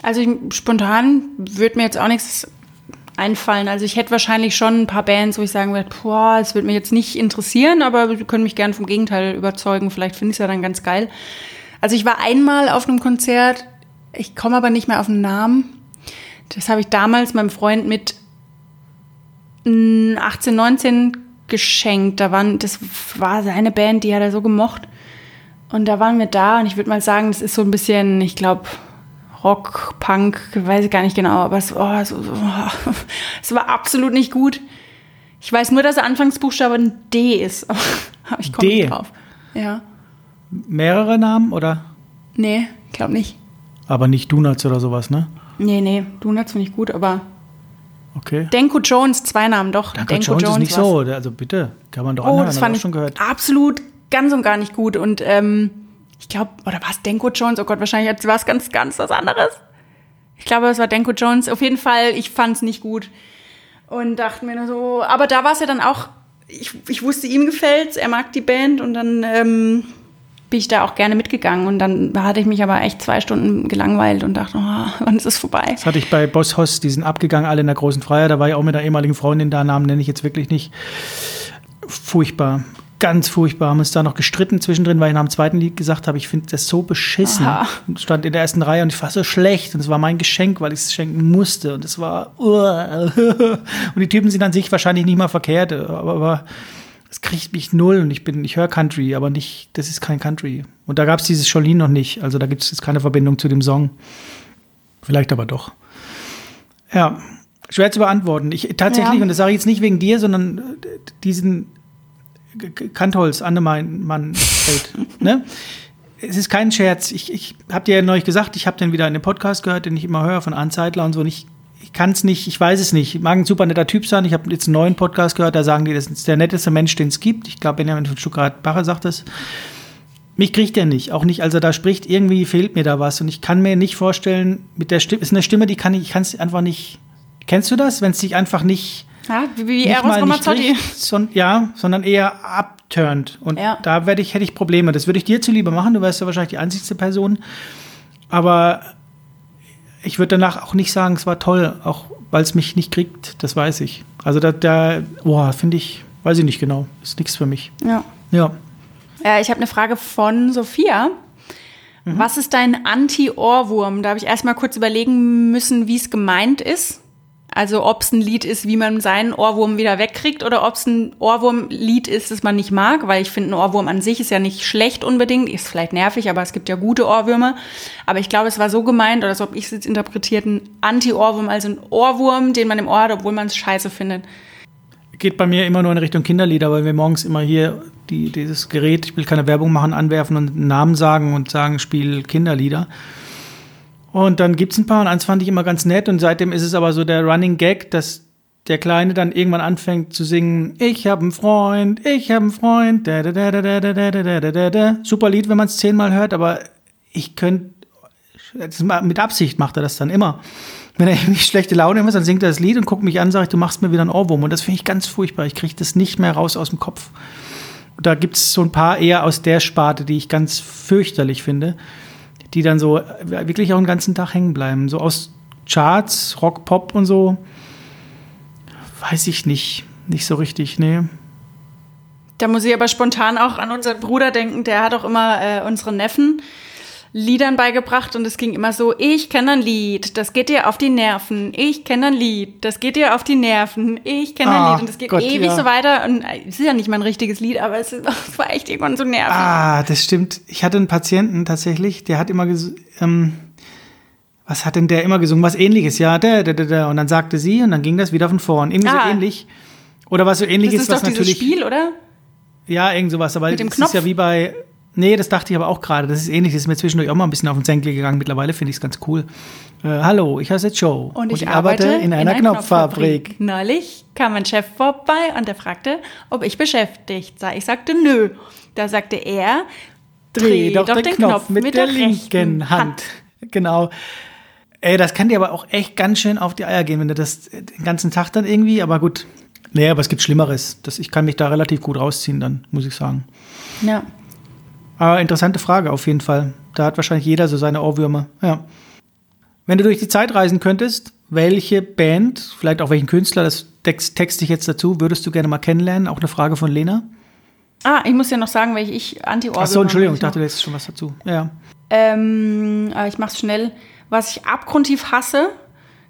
Also ich, spontan würde mir jetzt auch nichts einfallen. Also ich hätte wahrscheinlich schon ein paar Bands, wo ich sagen würde, boah, es würde mich jetzt nicht interessieren, aber Sie können mich gerne vom Gegenteil überzeugen. Vielleicht finde ich es ja dann ganz geil. Also ich war einmal auf einem Konzert, ich komme aber nicht mehr auf den Namen. Das habe ich damals meinem Freund mit mm, 18, 19 geschenkt. Da waren, das war seine Band, die hat er so gemocht. Und da waren wir da und ich würde mal sagen, das ist so ein bisschen, ich glaube, Rock, Punk, weiß ich gar nicht genau, aber es, oh, so, oh, *laughs* es war absolut nicht gut. Ich weiß nur, dass der Anfangsbuchstabe ein D ist, *laughs* aber ich komme nicht drauf. Ja. Mehrere Namen oder? Nee, glaube nicht. Aber nicht Donuts oder sowas, ne? Nee, nee, Donuts finde ich gut, aber Okay. Denko Jones, zwei Namen doch. Danke Jones, ist nicht war's. so. Also bitte, kann man doch Oh, anhören, das hab fand ich ich schon gehört. absolut ganz und gar nicht gut. Und ähm, ich glaube, oder war es Denko Jones? Oh Gott, wahrscheinlich war es ganz, ganz was anderes. Ich glaube, es war Denko Jones. Auf jeden Fall, ich fand es nicht gut. Und dachte mir nur so, aber da war es ja dann auch, ich, ich wusste, ihm gefällt's, er mag die Band und dann ähm, bin ich da auch gerne mitgegangen. Und dann hatte ich mich aber echt zwei Stunden gelangweilt und dachte, oh, *laughs* wann ist es vorbei? Das hatte ich bei Boss Hoss, die sind abgegangen, alle in der großen Freiheit. Da war ich auch mit einer ehemaligen Freundin da, Namen nenne ich jetzt wirklich nicht. Furchtbar. Ganz furchtbar. Haben uns da noch gestritten zwischendrin, weil ich nach dem zweiten Lied gesagt habe, ich finde das so beschissen. Aha. Und Stand in der ersten Reihe und ich war so schlecht. Und es war mein Geschenk, weil ich es schenken musste. Und es war. *laughs* Und die Typen sind an sich wahrscheinlich nicht mal verkehrt, aber, es kriegt mich null. Und ich bin, ich höre Country, aber nicht, das ist kein Country. Und da gab es dieses Jolene noch nicht. Also da gibt es jetzt keine Verbindung zu dem Song. Vielleicht aber doch. Ja, schwer zu beantworten. Ich tatsächlich, Ja. und das sage ich jetzt nicht wegen dir, sondern äh, diesen Kantholz, Annemann, Mann, ne? Es ist kein Scherz. Ich, ich habe dir ja neulich gesagt, ich habe den wieder in dem Podcast gehört, den ich immer höre von Anzeitler und so. Und ich kann es nicht, ich weiß es nicht. Mag ein super netter Typ sein. Ich habe jetzt einen neuen Podcast gehört, da sagen die, das ist der netteste Mensch, den es gibt. Ich glaube, Benjamin von Stuttgart-Bacher sagt das. Mich kriegt er nicht, auch nicht, als er da spricht. Irgendwie fehlt mir da was und ich kann mir nicht vorstellen, mit der Stimme, ist eine Stimme, die kann ich, ich kann es einfach nicht. Kennst du das, wenn es dich einfach nicht Ja, wie, wie nicht Eros mal nicht Ramazzotti. riecht, son, ja, sondern eher abturnt. Und Ja. da werde ich, hätte ich Probleme. Das würde ich dir zuliebe machen. Du wärst ja wahrscheinlich die einzigste Person. Aber ich würde danach auch nicht sagen, es war toll, auch weil es mich nicht kriegt. Das weiß ich. Also da, da boah, finde ich, weiß ich nicht genau. Ist nichts für mich. Ja. Ja. Äh, ich habe eine Frage von Sophia. Mhm. Was ist dein Anti-Ohrwurm? Da habe ich erstmal kurz überlegen müssen, wie es gemeint ist. Also ob es ein Lied ist, wie man seinen Ohrwurm wieder wegkriegt oder ob es ein Ohrwurm-Lied ist, das man nicht mag, weil ich finde, ein Ohrwurm an sich ist ja nicht schlecht unbedingt, ist vielleicht nervig, aber es gibt ja gute Ohrwürmer. Aber ich glaube, es war so gemeint, oder so habe ich es jetzt interpretiert, ein Anti-Ohrwurm, also ein Ohrwurm, den man im Ohr hat, obwohl man es scheiße findet. Geht bei mir immer nur in Richtung Kinderlieder, weil wir morgens immer hier die, dieses Gerät, ich will keine Werbung machen, anwerfen und einen Namen sagen und sagen, spiel Kinderlieder. Und dann gibt es ein paar und eins fand ich immer ganz nett und seitdem ist es aber so der Running Gag, dass der Kleine dann irgendwann anfängt zu singen, ich habe einen Freund, ich habe einen Freund, da, da, da, da, da, da, da, da, da, da. Super Lied, wenn man es zehnmal hört, aber ich könnte, mit Absicht macht er das dann immer. Wenn er irgendwie schlechte Laune hat, dann singt er das Lied und guckt mich an sagt, du machst mir wieder einen Ohrwurm. Und das finde ich ganz furchtbar. Ich kriege das nicht mehr raus aus dem Kopf. Da gibt es so ein paar eher aus der Sparte, die ich ganz fürchterlich finde, die dann so wirklich auch den ganzen Tag hängen bleiben. So aus Charts, Rock, Pop und so. Weiß ich nicht. Nicht so richtig, nee. Da muss ich aber spontan auch an unseren Bruder denken, der hat auch immer äh, unseren Neffen Liedern beigebracht und es ging immer so, ich kenne ein Lied, das geht dir auf die Nerven, ich kenne ein Lied, das geht dir auf die Nerven, ich kenne Ah, ein Lied und es geht Gott, ewig ja. so weiter und äh, es ist ja nicht mal ein richtiges Lied, aber es, ist, *laughs* es war echt irgendwann so nervig. Ah, das stimmt. Ich hatte einen Patienten tatsächlich, der hat immer ähm, was hat denn der immer gesungen? Was ähnliches, ja, da, da, da, da. Und dann sagte sie und dann ging das wieder von vorn. Irgendwie Ah. so ähnlich. Oder was so das ähnliches, ist doch was dieses natürlich. Spiel, oder? Ja, irgend sowas. Aber Mit dem das Knopf? ist ja wie bei. Nee, das dachte ich aber auch gerade. Das ist ähnlich. Das ist mir zwischendurch auch mal ein bisschen auf den Senkel gegangen. Mittlerweile finde ich es ganz cool. Äh, hallo, ich heiße Joe. Und ich, arbeite in einer Knopffabrik. Neulich kam mein Chef vorbei und er fragte, ob ich beschäftigt sei. Ich sagte nö. Da sagte er, Dreh doch, den, Knopf, mit, der, linken Hand. Genau. Ey, das kann dir aber auch echt ganz schön auf die Eier gehen, wenn du das äh, den ganzen Tag dann irgendwie, aber gut. Nee, aber es gibt Schlimmeres. Das, ich kann mich da relativ gut rausziehen, dann, muss ich sagen. Ja. Aber interessante Frage auf jeden Fall. Da hat wahrscheinlich jeder so seine Ohrwürmer. Ja. Wenn du durch die Zeit reisen könntest, welche Band, vielleicht auch welchen Künstler, das text, texte ich jetzt dazu, würdest du gerne mal kennenlernen? Auch eine Frage von Lena. Ah, ich muss ja noch sagen, welche ich anti Ach so, Entschuldigung, ich dachte, du hättest schon was dazu. Ja. Ähm, aber ich mach's schnell. Was ich abgrundtief hasse,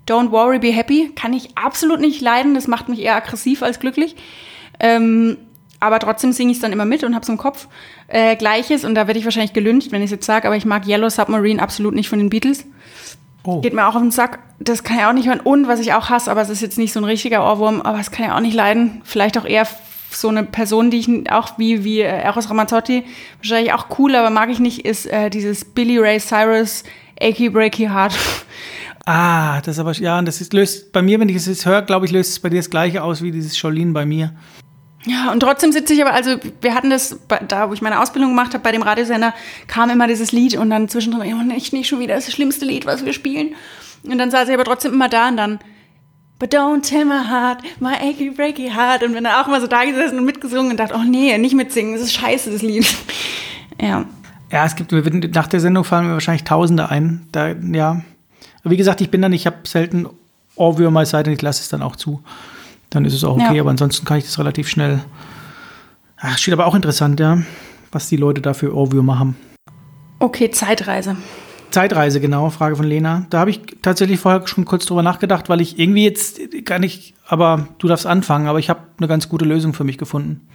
Don't worry, be happy, kann ich absolut nicht leiden. Das macht mich eher aggressiv als glücklich. Ähm, aber trotzdem singe ich es dann immer mit und hab's im Kopf. Äh, Gleiches, und da werde ich wahrscheinlich gelüncht, wenn ich jetzt sage, aber ich mag Yellow Submarine absolut nicht von den Beatles. Oh. Geht mir auch auf den Sack. Das kann ich auch nicht hören. Und was ich auch hasse, aber es ist jetzt nicht so ein richtiger Ohrwurm, aber es kann ich auch nicht leiden. Vielleicht auch eher so eine Person, die ich auch wie, wie äh, Eros Ramazzotti, wahrscheinlich auch cool, aber mag ich nicht, ist äh, dieses Billy Ray Cyrus Achy Breaky Heart. *laughs* Ah, das aber, ja, und das ist, löst bei mir, wenn ich es jetzt höre, glaube ich, löst es bei dir das Gleiche aus wie dieses Jolene bei mir. Ja, und trotzdem sitze ich aber, also wir hatten das, da wo ich meine Ausbildung gemacht habe, bei dem Radiosender, kam immer dieses Lied und dann zwischendrin, oh, nicht, nicht schon wieder das schlimmste Lied, was wir spielen. Und dann saß ich aber trotzdem immer da und dann, But don't tell my heart, my achy breaky heart. Und bin dann auch immer so da gesessen und mitgesungen und dachte, oh nee, nicht mitsingen, das ist scheiße, das Lied. *laughs* Ja. Ja, es gibt, nach der Sendung fallen mir wahrscheinlich Tausende ein. Da, ja. Wie gesagt, ich bin dann, ich habe selten Ohrwürmer, es sei denn, ich lasse es dann auch zu. Dann ist es auch okay, Ja. aber ansonsten kann ich das relativ schnell. Ach, steht aber auch interessant, ja, was die Leute da für Ohrwürmer haben. Okay, Zeitreise. Zeitreise, genau, Frage von Lena. Da habe ich tatsächlich vorher schon kurz drüber nachgedacht, weil ich irgendwie jetzt gar nicht, aber du darfst anfangen, aber ich habe eine ganz gute Lösung für mich gefunden.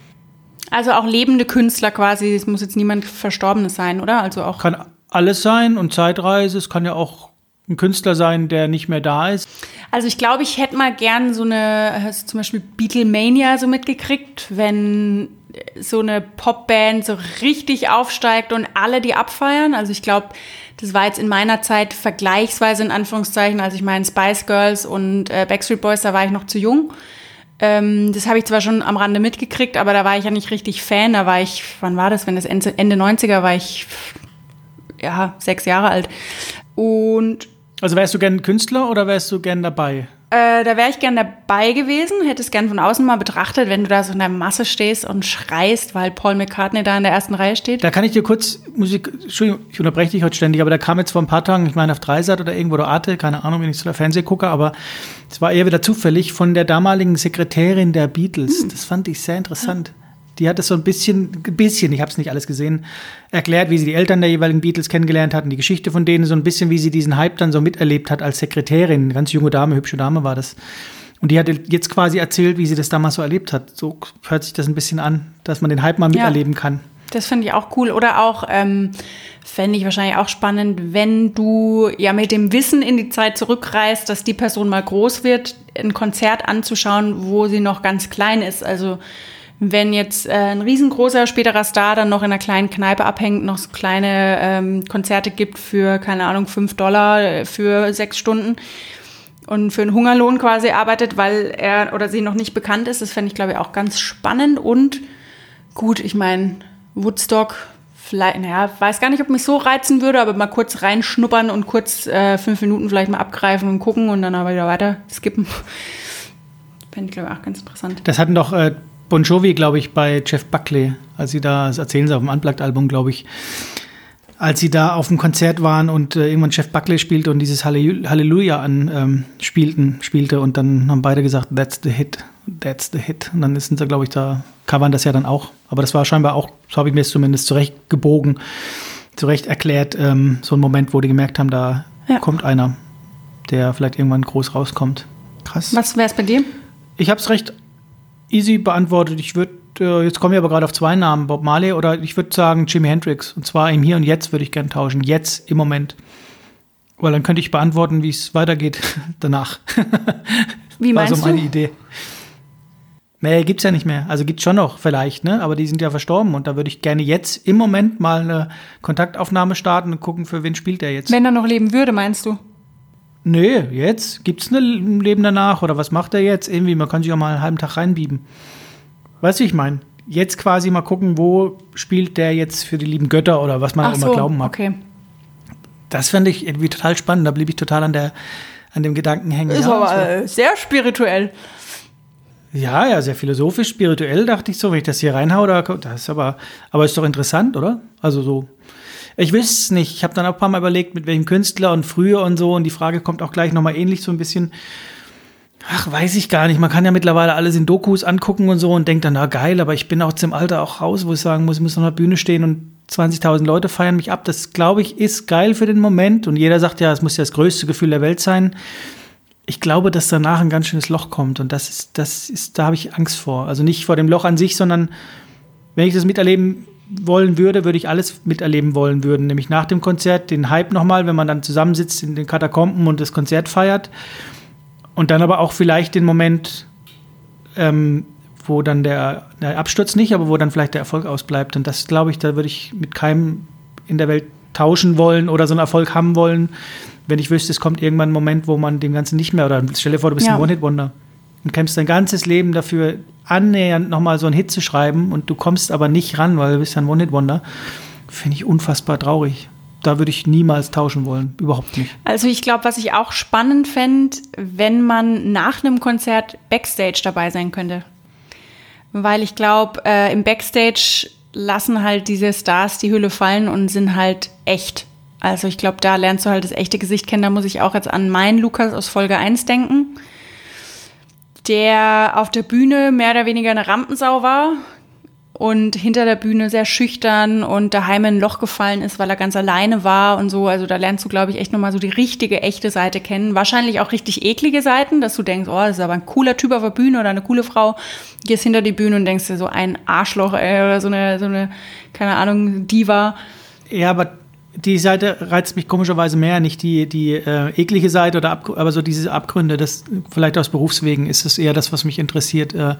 Also auch lebende Künstler quasi, es muss jetzt niemand Verstorbenes sein, oder? Also auch. Kann alles sein und Zeitreise, es kann ja auch ein Künstler sein, der nicht mehr da ist. Also ich glaube, ich hätte mal gern so eine, zum Beispiel Beatlemania so mitgekriegt, wenn so eine Popband so richtig aufsteigt und alle die abfeiern. Also ich glaube, das war jetzt in meiner Zeit vergleichsweise in Anführungszeichen, als ich meine Spice Girls und äh, Backstreet Boys, da war ich noch zu jung. Ähm, das habe ich zwar schon am Rande mitgekriegt, aber da war ich ja nicht richtig Fan. Da war ich, wann war das? Wenn das Ende, Ende 90er war ich, ja, sechs Jahre alt. Und. Also wärst du gern Künstler oder wärst du gern dabei? Äh, da wäre ich gern dabei gewesen, hätte es gern von außen mal betrachtet, wenn du da so in der Masse stehst und schreist, weil Paul McCartney da in der ersten Reihe steht. Da kann ich dir kurz Musik, Entschuldigung, ich unterbreche dich heute ständig, aber da kam jetzt vor ein paar Tagen, ich meine auf Dreisat oder irgendwo oder Arte, keine Ahnung, wenn ich so der Fernseh gucke, aber es war eher wieder zufällig von der damaligen Sekretärin der Beatles. Hm. Das fand ich sehr interessant. Ja die hat es so ein bisschen, ein bisschen, ich habe es nicht alles gesehen, erklärt, wie sie die Eltern der jeweiligen Beatles kennengelernt hatten, die Geschichte von denen, so ein bisschen, wie sie diesen Hype dann so miterlebt hat als Sekretärin. Eine ganz junge Dame, hübsche Dame war das. Und die hat jetzt quasi erzählt, wie sie das damals so erlebt hat. So hört sich das ein bisschen an, dass man den Hype mal miterleben ja, kann. Das finde ich auch cool. Oder auch, ähm, fände ich wahrscheinlich auch spannend, wenn du ja mit dem Wissen in die Zeit zurückreist, dass die Person mal groß wird, ein Konzert anzuschauen, wo sie noch ganz klein ist. Also wenn jetzt äh, ein riesengroßer späterer Star dann noch in einer kleinen Kneipe abhängt, noch so kleine ähm, Konzerte gibt für, keine Ahnung, fünf Dollar äh, für sechs Stunden und für einen Hungerlohn quasi arbeitet, weil er oder sie noch nicht bekannt ist, das fände ich, glaube ich, auch ganz spannend. Und gut, ich meine, Woodstock, vielleicht, naja, weiß gar nicht, ob mich so reizen würde, aber mal kurz reinschnuppern und kurz äh, fünf Minuten vielleicht mal abgreifen und gucken und dann aber wieder weiter skippen. Fände ich, glaube ich, auch ganz interessant. Das hatten doch äh, Bon Jovi, glaube ich, bei Jeff Buckley, als sie da, das erzählen sie auf dem Unplugged-Album, glaube ich, als sie da auf dem Konzert waren und äh, irgendwann Jeff Buckley spielte und dieses Halleluja an ähm, spielten, spielte und dann haben beide gesagt, that's the hit, that's the hit. Und dann sind sie, glaube ich, da, covern das ja dann auch. Aber das war scheinbar auch, so habe ich mir es zumindest zurecht gebogen, zurecht erklärt, ähm, so ein Moment, wo die gemerkt haben, da ja. kommt einer, der vielleicht irgendwann groß rauskommt. Krass. Was wäre es bei dir? Ich habe es recht easy beantwortet. Ich würde, äh, jetzt komme ich aber gerade auf zwei Namen, Bob Marley oder ich würde sagen Jimi Hendrix. Und zwar im Hier und Jetzt würde ich gerne tauschen. Jetzt, im Moment. Weil dann könnte ich beantworten, wie es weitergeht *laughs* danach. Wie meinst War so meine du? Idee. Nee, gibt's ja nicht mehr. Also gibt's schon noch vielleicht, ne? Aber die sind ja verstorben und da würde ich gerne jetzt im Moment mal eine Kontaktaufnahme starten und gucken, für wen spielt er jetzt. Wenn er noch leben würde, meinst du? Nee, jetzt gibt es ein Leben danach oder was macht er jetzt? Irgendwie, man kann sich auch mal einen halben Tag reinbieben. Weißt du, ich meine? Jetzt quasi mal gucken, wo spielt der jetzt für die lieben Götter oder was man Ach auch immer so, glauben mag. Okay. Das fände ich irgendwie total spannend. Da blieb ich total an, der, an dem Gedanken hängen. Ist ja, aber äh, sehr spirituell. Ja, ja, sehr philosophisch, spirituell, dachte ich so, wenn ich das hier reinhaue, das ist aber, aber ist doch interessant, oder? Also so ich wüsste es nicht. Ich habe dann auch ein paar Mal überlegt, mit welchem Künstler und früher und so. Und die Frage kommt auch gleich nochmal ähnlich so ein bisschen. Ach, weiß ich gar nicht. Man kann ja mittlerweile alles in Dokus angucken und so und denkt dann, na geil, aber ich bin auch zum Alter auch raus, wo ich sagen muss, ich muss auf der Bühne stehen und 20.000 Leute feiern mich ab. Das, glaube ich, ist geil für den Moment. Und jeder sagt ja, es muss ja das größte Gefühl der Welt sein. Ich glaube, dass danach ein ganz schönes Loch kommt. Und das ist, das ist, da habe ich Angst vor. Also nicht vor dem Loch an sich, sondern wenn ich das miterleben wollen würde, würde ich alles miterleben wollen würden. Nämlich nach dem Konzert den Hype nochmal, wenn man dann zusammensitzt in den Katakomben und das Konzert feiert. Und dann aber auch vielleicht den Moment, ähm, wo dann der, der Absturz nicht, aber wo dann vielleicht der Erfolg ausbleibt. Und das glaube ich, da würde ich mit keinem in der Welt tauschen wollen oder so einen Erfolg haben wollen, wenn ich wüsste, es kommt irgendwann ein Moment, wo man dem Ganzen nicht mehr, oder stell dir vor, du bist ja. ein One-Hit-Wonder und kämpfst dein ganzes Leben dafür, annähernd nochmal so einen Hit zu schreiben und du kommst aber nicht ran, weil du bist ja ein One-Hit-Wonder, finde ich unfassbar traurig. Da würde ich niemals tauschen wollen, überhaupt nicht. Also ich glaube, was ich auch spannend fände, wenn man nach einem Konzert Backstage dabei sein könnte. Weil ich glaube, äh, im Backstage lassen halt diese Stars die Hülle fallen und sind halt echt. Also ich glaube, da lernst du halt das echte Gesicht kennen. Da muss ich auch jetzt an meinen Lukas aus Folge 1 denken der auf der Bühne mehr oder weniger eine Rampensau war und hinter der Bühne sehr schüchtern und daheim in ein Loch gefallen ist, weil er ganz alleine war und so. Also da lernst du, glaube ich, echt nochmal so die richtige, echte Seite kennen. Wahrscheinlich auch richtig eklige Seiten, dass du denkst, oh, das ist aber ein cooler Typ auf der Bühne oder eine coole Frau. Gehst hinter die Bühne und denkst dir so ein Arschloch ey, oder so eine, so eine, keine Ahnung, Diva. Ja, aber die Seite reizt mich komischerweise mehr, nicht die, die äh, eklige Seite, oder Ab aber so diese Abgründe, das vielleicht aus Berufswegen ist es eher das, was mich interessiert. Äh,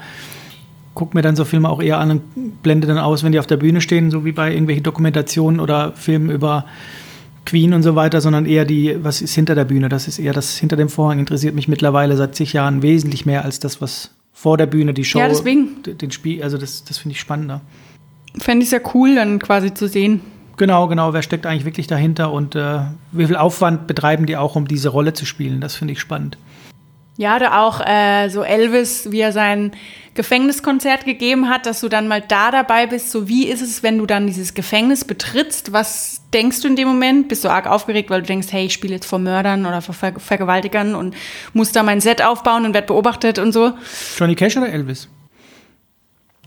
gucke mir dann so Filme auch eher an und blende dann aus, wenn die auf der Bühne stehen, so wie bei irgendwelchen Dokumentationen oder Filmen über Queen und so weiter, sondern eher die, was ist hinter der Bühne. Das ist eher das hinter dem Vorhang interessiert mich mittlerweile seit zig Jahren wesentlich mehr als das, was vor der Bühne, die Show, Ja, deswegen. den Spiel, also das, das finde ich spannender. Fände ich sehr cool, dann quasi zu sehen. Genau, genau, wer steckt eigentlich wirklich dahinter und äh, wie viel Aufwand betreiben die auch, um diese Rolle zu spielen? Das finde ich spannend. Ja, oder auch äh, so Elvis, wie er sein Gefängniskonzert gegeben hat, dass du dann mal da dabei bist. So, wie ist es, wenn du dann dieses Gefängnis betrittst? Was denkst du in dem Moment? Bist du arg aufgeregt, weil du denkst, hey, ich spiele jetzt vor Mördern oder vor Ver Vergewaltigern und muss da mein Set aufbauen und werd beobachtet und so? Johnny Cash oder Elvis?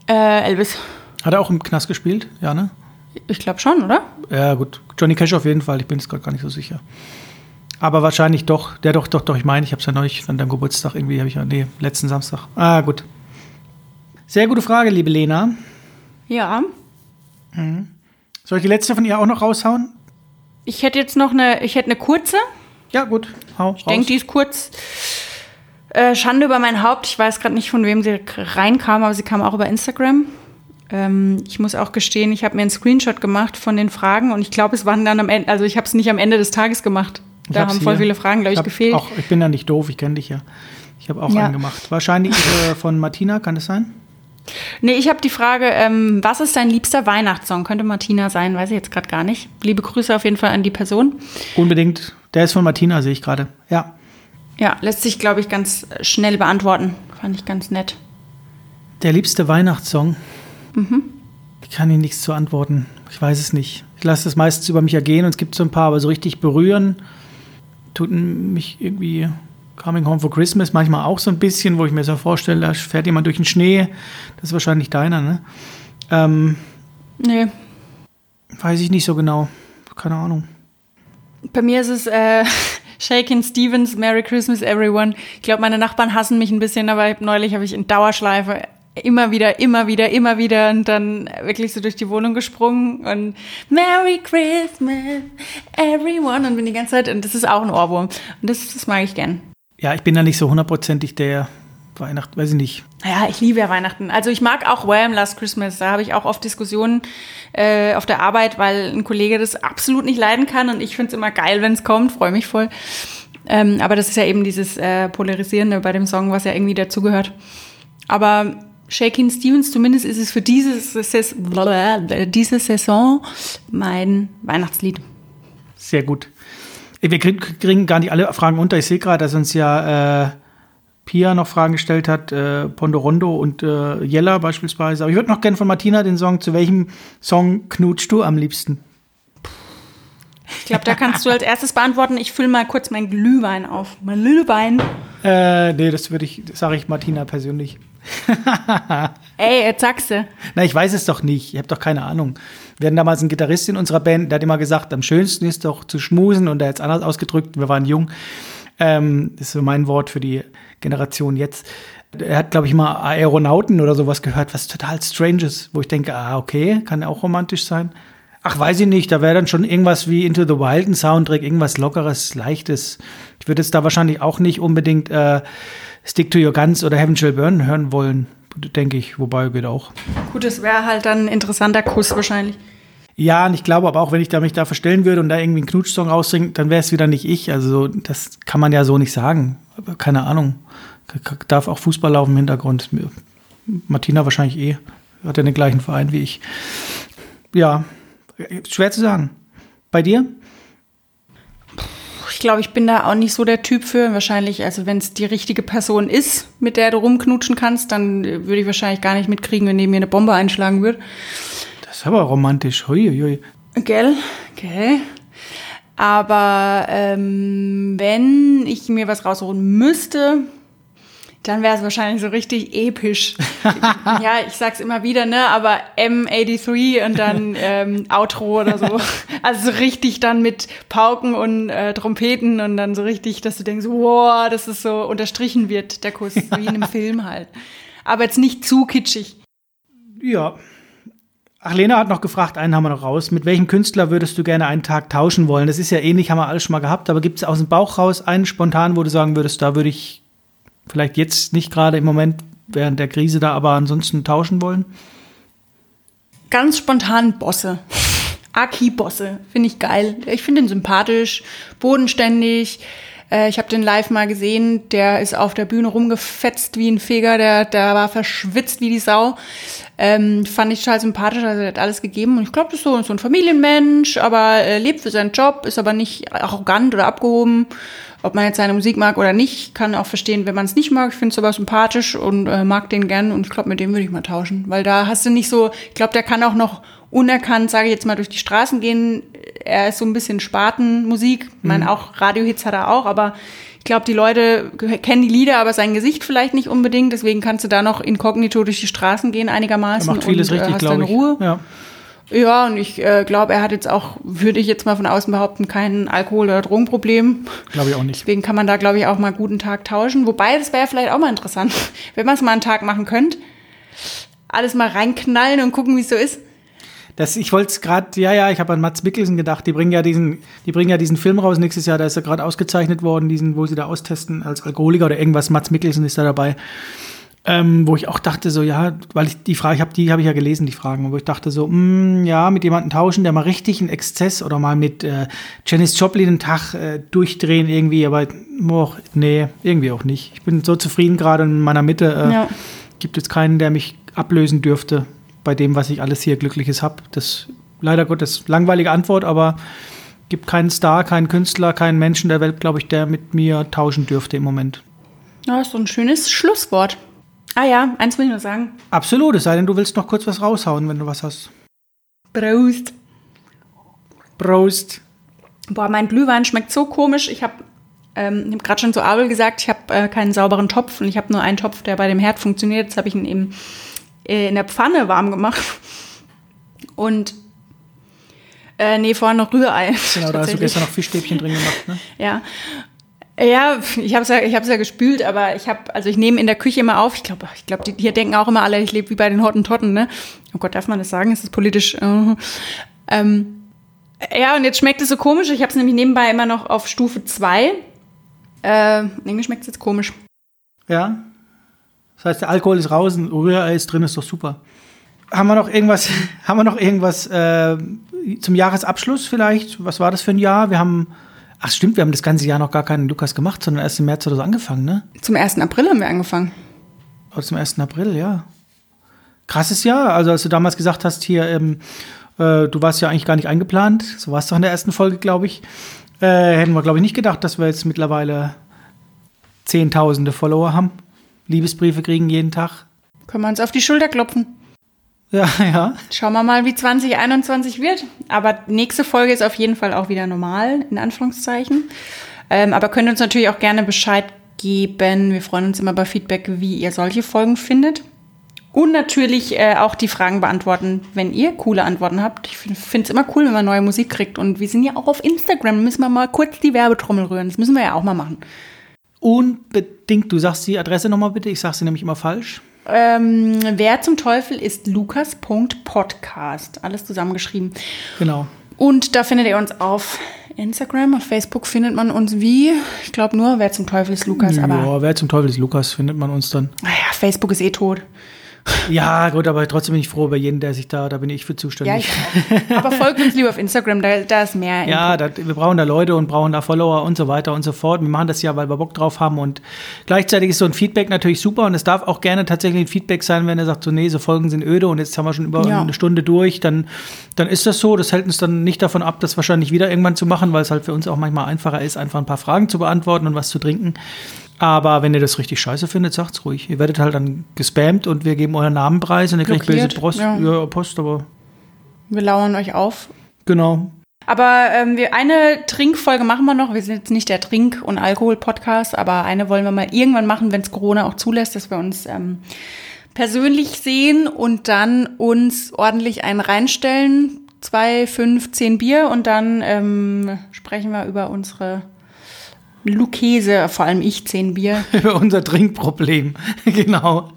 Äh, Elvis, Hat er auch im Knast gespielt? Ja, ne? Ich glaube schon, oder? Ja, gut. Johnny Cash auf jeden Fall. Ich bin jetzt gerade gar nicht so sicher. Aber wahrscheinlich doch. Der doch, doch, doch. Ich meine, ich habe es ja neulich an deinem Geburtstag irgendwie, habe ich ja, nee, letzten Samstag. Ah, gut. Sehr gute Frage, liebe Lena. Ja. Soll ich die letzte von ihr auch noch raushauen? Ich hätte jetzt noch eine, ich hätte eine kurze. Ja, gut. Hau Ich denke, die ist kurz. Äh, Schande über mein Haupt. Ich weiß gerade nicht, von wem sie reinkam, aber sie kam auch über Instagram. Ähm, ich muss auch gestehen, ich habe mir einen Screenshot gemacht von den Fragen und ich glaube, es waren dann am Ende, also ich habe es nicht am Ende des Tages gemacht. Ich Da haben voll hier. viele Fragen, glaube ich, hab gefehlt. Auch, ich bin ja nicht doof, ich kenne dich ja. Ich habe auch Ja. einen gemacht. Wahrscheinlich äh, von Martina, kann das sein? Nee, ich habe die Frage, ähm, was ist dein liebster Weihnachtssong? Könnte Martina sein, weiß ich jetzt gerade gar nicht. Liebe Grüße auf jeden Fall an die Person. Unbedingt. Der ist von Martina, sehe ich gerade. Ja. Ja, lässt sich, glaube ich, ganz schnell beantworten. Fand ich ganz nett. Der liebste Weihnachtssong. Mhm. Ich kann Ihnen nichts zu antworten. Ich weiß es nicht. Ich lasse das meistens über mich ergehen und es gibt so ein paar, aber so richtig berühren tut mich irgendwie Coming Home for Christmas manchmal auch so ein bisschen, wo ich mir so vorstelle, da fährt jemand durch den Schnee. Das ist wahrscheinlich deiner, ne? Ähm, Nee, weiß ich nicht so genau. Keine Ahnung. Bei mir ist es äh, *laughs* Shakin' Stevens, Merry Christmas Everyone. Ich glaube, meine Nachbarn hassen mich ein bisschen, aber neulich habe ich in Dauerschleife immer wieder, immer wieder, immer wieder und dann wirklich so durch die Wohnung gesprungen und Merry Christmas Everyone und bin die ganze Zeit, und das ist auch ein Ohrwurm. Und das, das mag ich gern. Ja, ich bin da nicht so hundertprozentig der Weihnachten, weiß ich nicht. Naja, ich liebe ja Weihnachten. Also ich mag auch Wham! Last Christmas. Da habe ich auch oft Diskussionen äh, auf der Arbeit, weil ein Kollege das absolut nicht leiden kann und ich finde es immer geil, wenn es kommt, freue mich voll. Ähm, aber das ist ja eben dieses äh, Polarisierende bei dem Song, was ja irgendwie dazugehört. Aber Shakin' Stevens, zumindest ist es für diese, diese Saison mein Weihnachtslied. Sehr gut. Wir krieg- kriegen gar nicht alle Fragen unter. Ich sehe gerade, dass uns ja äh, Pia noch Fragen gestellt hat, äh, Pondorondo und äh, Jella beispielsweise. Aber ich würde noch gerne von Martina den Song, zu welchem Song knutschst du am liebsten? Ich glaube, da kannst du als erstes beantworten. Ich fülle mal kurz mein Glühwein auf. Mein Glühwein. Äh, nee, das würde ich, sage ich Martina persönlich. *laughs* Ey, jetzt sagst du. Na, ich weiß es doch nicht. Ich habe doch keine Ahnung. Wir hatten damals einen Gitarrist in unserer Band, der hat immer gesagt, am schönsten ist doch zu schmusen und er hat es anders ausgedrückt. Wir waren jung. Ähm, das ist so mein Wort für die Generation jetzt. Er hat, glaube ich, mal Aeronauten oder sowas gehört, was total strange ist, wo ich denke, ah, okay, kann auch romantisch sein. Ach, weiß ich nicht, da wäre dann schon irgendwas wie Into the Wild ein Soundtrack, irgendwas Lockeres, Leichtes. Ich würde jetzt da wahrscheinlich auch nicht unbedingt äh, Stick to Your Guns oder Heaven Shall Burn hören wollen, denke ich, wobei geht auch. Gut, das wäre halt dann ein interessanter Kuss wahrscheinlich. Ja, und ich glaube aber auch, wenn ich da mich da verstellen würde und da irgendwie einen Knutschsong raussingen, dann wäre es wieder nicht ich. Also das kann man ja so nicht sagen. Aber keine Ahnung. Darf auch Fußball laufen im Hintergrund. Martina wahrscheinlich eh. Hat ja den gleichen Verein wie ich. Ja, schwer zu sagen. Bei dir? Ich glaube, ich bin da auch nicht so der Typ für. Wahrscheinlich, also wenn es die richtige Person ist, mit der du rumknutschen kannst, dann äh, würde ich wahrscheinlich gar nicht mitkriegen, wenn neben mir eine Bombe einschlagen würde. Das ist aber romantisch. Hui, hui. Gell? Gell? Aber ähm, wenn ich mir was rausholen müsste, dann wäre es wahrscheinlich so richtig episch. *laughs* ja, ich sag's immer wieder, ne? Aber M83 und dann ähm, Outro oder so. *laughs* Also so richtig dann mit Pauken und äh, Trompeten und dann so richtig, dass du denkst, wow, dass es so unterstrichen wird, der Kuss, wie in einem *laughs* Film halt. Aber jetzt nicht zu kitschig. Ja. Ach, Lena hat noch gefragt, einen haben wir noch raus. Mit welchem Künstler würdest du gerne einen Tag tauschen wollen? Das ist ja ähnlich, haben wir alles schon mal gehabt, aber gibt es aus dem Bauch raus einen spontan, wo du sagen würdest, da würde ich vielleicht jetzt nicht gerade im Moment während der Krise da aber ansonsten tauschen wollen? Ganz spontan Bosse. Aki-Bosse, finde ich geil. Ich finde ihn sympathisch, bodenständig. Äh, ich habe den live mal gesehen, der ist auf der Bühne rumgefetzt wie ein Feger, der, der war verschwitzt wie die Sau. Ähm, fand ich total sympathisch, also er hat alles gegeben. Und ich glaube, das ist so, so ein Familienmensch, aber er lebt für seinen Job, ist aber nicht arrogant oder abgehoben. Ob man jetzt seine Musik mag oder nicht, kann auch verstehen, wenn man es nicht mag. Ich finde es aber sympathisch und äh, mag den gern. Und ich glaube, mit dem würde ich mal tauschen. Weil da hast du nicht so, ich glaube, der kann auch noch unerkannt, sage ich jetzt mal, durch die Straßen gehen. Er ist so ein bisschen Spatenmusik. Ich meine, mhm. auch Radiohits hat er auch, aber ich glaube, die Leute kennen die Lieder, aber sein Gesicht vielleicht nicht unbedingt. Deswegen kannst du da noch inkognito durch die Straßen gehen einigermaßen. Er macht vieles und, äh, richtig, glaube ich. Ruhe. Ja. Ja, und ich äh, glaube, er hat jetzt auch, würde ich jetzt mal von außen behaupten, kein Alkohol- oder Drogenproblem. Glaube ich auch nicht. Deswegen kann man da, glaube ich, auch mal guten Tag tauschen. Wobei, das wäre vielleicht auch mal interessant, *laughs* wenn man es mal einen Tag machen könnte. Alles mal reinknallen und gucken, wie es so ist. Das, ich wollte es gerade, ja, ja, ich habe an Mats Mikkelsen gedacht. Die bringen ja diesen, die bringen ja diesen Film raus nächstes Jahr. Da ist er gerade ausgezeichnet worden, diesen, wo sie da austesten als Alkoholiker oder irgendwas. Mats Mikkelsen ist da dabei. Ähm, wo ich auch dachte, so, ja, weil ich die Frage, ich habe die habe ich ja gelesen, die Fragen, wo ich dachte so, mh, mm, ja, mit jemandem tauschen, der mal richtig einen Exzess oder mal mit äh, Janis Joplin einen Tag äh, durchdrehen irgendwie, aber boah, nee, irgendwie auch nicht. Ich bin so zufrieden gerade in meiner Mitte. Äh, ja. Gibt es keinen, der mich ablösen dürfte bei dem, was ich alles hier Glückliches habe. Das leider Gottes langweilige Antwort, aber gibt keinen Star, keinen Künstler, keinen Menschen der Welt, glaube ich, der mit mir tauschen dürfte im Moment. Ja, ist so ein schönes Schlusswort. Ah ja, eins will ich nur sagen. Absolut, es sei denn, du willst noch kurz was raushauen, wenn du was hast. Prost. Prost. Boah, mein Glühwein schmeckt so komisch. Ich habe ähm, hab gerade schon zu Abel gesagt, ich habe äh, keinen sauberen Topf und ich habe nur einen Topf, der bei dem Herd funktioniert. Jetzt habe ich ihn eben äh, in der Pfanne warm gemacht. Und äh, nee, vorher noch Rührei. Genau, da hast du gestern noch Fischstäbchen drin gemacht, ne? Ja. Ja, ich habe es ja, ja gespült, aber ich habe, also ich nehme in der Küche immer auf. Ich glaube, ich glaube, die hier denken auch immer alle, ich lebe wie bei den Hottentotten, ne? Oh Gott, darf man das sagen? Ist das politisch? Uh, ähm, ja, und jetzt schmeckt es so komisch. Ich habe es nämlich nebenbei immer noch auf Stufe 2. Äh, irgendwie schmeckt es jetzt komisch. Ja. Das heißt, der Alkohol ist raus und Rührei ist drin, ist doch super. Haben wir noch irgendwas, *laughs* haben wir noch irgendwas äh, zum Jahresabschluss vielleicht? Was war das für ein Jahr? Wir haben Ach stimmt, wir haben das ganze Jahr noch gar keinen Lukas gemacht, sondern erst im März oder so angefangen, ne? Zum 1. April haben wir angefangen. Oh, zum 1. April, ja. Krasses Jahr. Also als du damals gesagt hast, hier, ähm, äh, du warst ja eigentlich gar nicht eingeplant, so warst du in der ersten Folge, glaube ich, äh, hätten wir, glaube ich, nicht gedacht, dass wir jetzt mittlerweile Zehntausende Follower haben. Liebesbriefe kriegen jeden Tag. Können wir uns auf die Schulter klopfen. Ja, ja. Schauen wir mal, wie 2021 wird. Aber nächste Folge ist auf jeden Fall auch wieder normal, in Anführungszeichen. Ähm, aber könnt uns natürlich auch gerne Bescheid geben. Wir freuen uns immer bei Feedback, wie ihr solche Folgen findet. Und natürlich äh, auch die Fragen beantworten, wenn ihr coole Antworten habt. Ich finde es immer cool, wenn man neue Musik kriegt. Und wir sind ja auch auf Instagram. Müssen wir mal kurz die Werbetrommel rühren. Das müssen wir ja auch mal machen. Unbedingt. Du sagst die Adresse nochmal bitte. Ich sage sie nämlich immer falsch. Ähm, wer zum Teufel ist Lukas.podcast? Alles zusammengeschrieben. Genau. Und da findet ihr uns auf Instagram, auf Facebook findet man uns wie? Ich glaube nur, wer zum Teufel ist Lukas. Ja, aber wer zum Teufel ist Lukas, findet man uns dann. Naja, Facebook ist eh tot. Ja, gut, aber trotzdem bin ich froh über jeden, der sich da, da bin ich für zuständig. Ja, ich auch. *laughs* Aber folgt uns lieber auf Instagram, da, da ist mehr. Ja, da, wir brauchen da Leute und brauchen da Follower und so weiter und so fort. Wir machen das ja, weil wir Bock drauf haben und gleichzeitig ist so ein Feedback natürlich super und es darf auch gerne tatsächlich ein Feedback sein, wenn er sagt, so nee, so Folgen sind öde und jetzt haben wir schon über ja. eine Stunde durch, dann, dann ist das so. Das hält uns dann nicht davon ab, das wahrscheinlich wieder irgendwann zu machen, weil es halt für uns auch manchmal einfacher ist, einfach ein paar Fragen zu beantworten und was zu trinken. Aber wenn ihr das richtig scheiße findet, sagt's ruhig. Ihr werdet halt dann gespammt und wir geben euren Namen preis und ihr kriegt böse Post, ja. ja. Post, aber. Wir lauern euch auf. Genau. Aber ähm, wir, eine Trinkfolge machen wir noch. Wir sind jetzt nicht der Trink- und Alkohol-Podcast, aber eine wollen wir mal irgendwann machen, wenn es Corona auch zulässt, dass wir uns ähm, persönlich sehen und dann uns ordentlich einen reinstellen. Zwei, fünf, zehn Bier und dann ähm, sprechen wir über unsere Lucchese, vor allem ich, zehn Bier. *laughs* Über unser Trinkproblem, *laughs* genau.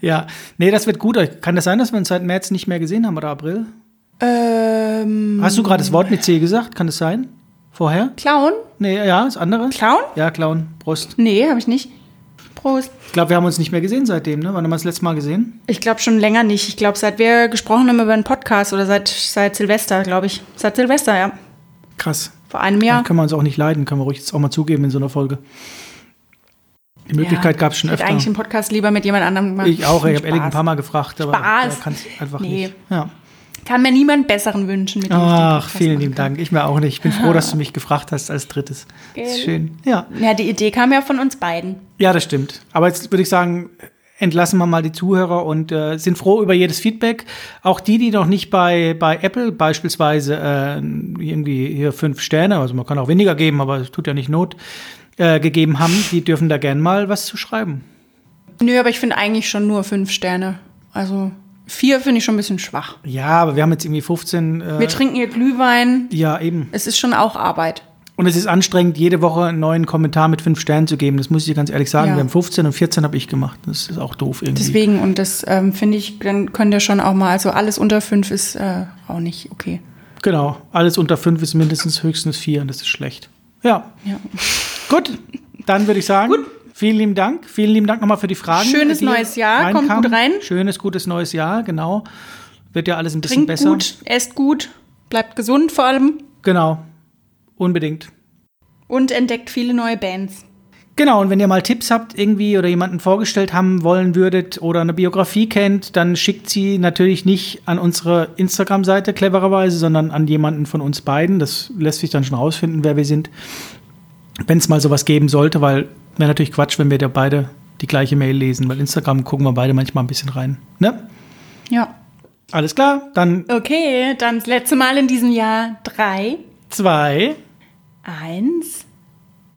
Ja, nee, das wird gut. Kann das sein, dass wir uns seit März nicht mehr gesehen haben oder April? Ähm, Hast du gerade das Wort mit C gesagt? Kann das sein? Vorher? Clown? Nee, ja, das andere. Clown? Ja, Clown. Brust. Nee, habe ich nicht. Prost. Ich glaube, wir haben uns nicht mehr gesehen seitdem, ne? Wann haben wir das letzte Mal gesehen? Ich glaube schon länger nicht. Ich glaube, seit wir gesprochen haben über einen Podcast oder seit, seit Silvester, glaube ich. Seit Silvester, ja. Krass. Vor einem Dann Jahr. können wir uns auch nicht leiden, können wir ruhig jetzt auch mal zugeben in so einer Folge. Die Möglichkeit Ja, gab es schon öfter. eigentlich einen Podcast lieber mit jemand anderem gemacht. Ich auch, ich habe. Ellie ein paar Mal gefragt, aber Spaß. kann es einfach Nee. nicht. Ja. Kann mir niemand besseren wünschen, mit dem Ach, vielen machen lieben. Dank. Ich mir auch nicht. Ich bin froh, dass du mich gefragt hast als drittes. Das ist Gell? schön. Ja. Ja, die Idee kam ja von uns beiden. ja, das stimmt. Aber jetzt würde ich sagen, entlassen wir mal die Zuhörer und äh, sind froh über jedes Feedback. Auch die, die noch nicht bei, bei Apple beispielsweise äh, irgendwie hier fünf Sterne, also man kann auch weniger geben, aber es tut ja nicht Not, äh, gegeben haben, die dürfen da gern mal was zu schreiben. Nö, aber ich finde eigentlich schon nur fünf Sterne. Also vier finde ich schon ein bisschen schwach. Ja, aber wir haben jetzt irgendwie 15. Äh, Wir trinken hier Glühwein. ja, eben. Es ist schon auch Arbeit. Und es ist anstrengend, jede Woche einen neuen Kommentar mit fünf Sternen zu geben. Das muss ich dir ganz ehrlich sagen. Ja. Wir haben 15 und 14 habe ich gemacht. Das ist auch doof irgendwie. Deswegen, und das ähm, finde ich, dann könnt ihr schon auch mal, also alles unter fünf ist äh, auch nicht okay. Genau. Alles unter fünf ist mindestens höchstens vier und das ist schlecht. Ja. Ja. Gut, dann würde ich sagen, vielen lieben Dank. Vielen lieben Dank nochmal für die Fragen. Schönes die neues Jahr, kommt reinkamen. gut rein. Schönes, gutes neues Jahr, genau. Wird ja alles ein bisschen Trinkt besser. gut, esst gut, bleibt gesund vor allem Genau. Unbedingt. und entdeckt viele neue Bands. Genau, und wenn ihr mal Tipps habt irgendwie oder jemanden vorgestellt haben wollen würdet oder eine Biografie kennt, dann schickt sie natürlich nicht an unsere Instagram-Seite clevererweise, sondern an jemanden von uns beiden. Das lässt sich dann schon rausfinden, wer wir sind. Wenn es mal sowas geben sollte, weil wäre natürlich Quatsch, wenn wir da beide die gleiche Mail lesen, weil Instagram gucken wir beide manchmal ein bisschen rein. Ne? Ja. Alles klar, dann Okay, dann das letzte Mal in diesem Jahr. Drei, zwei. Eins.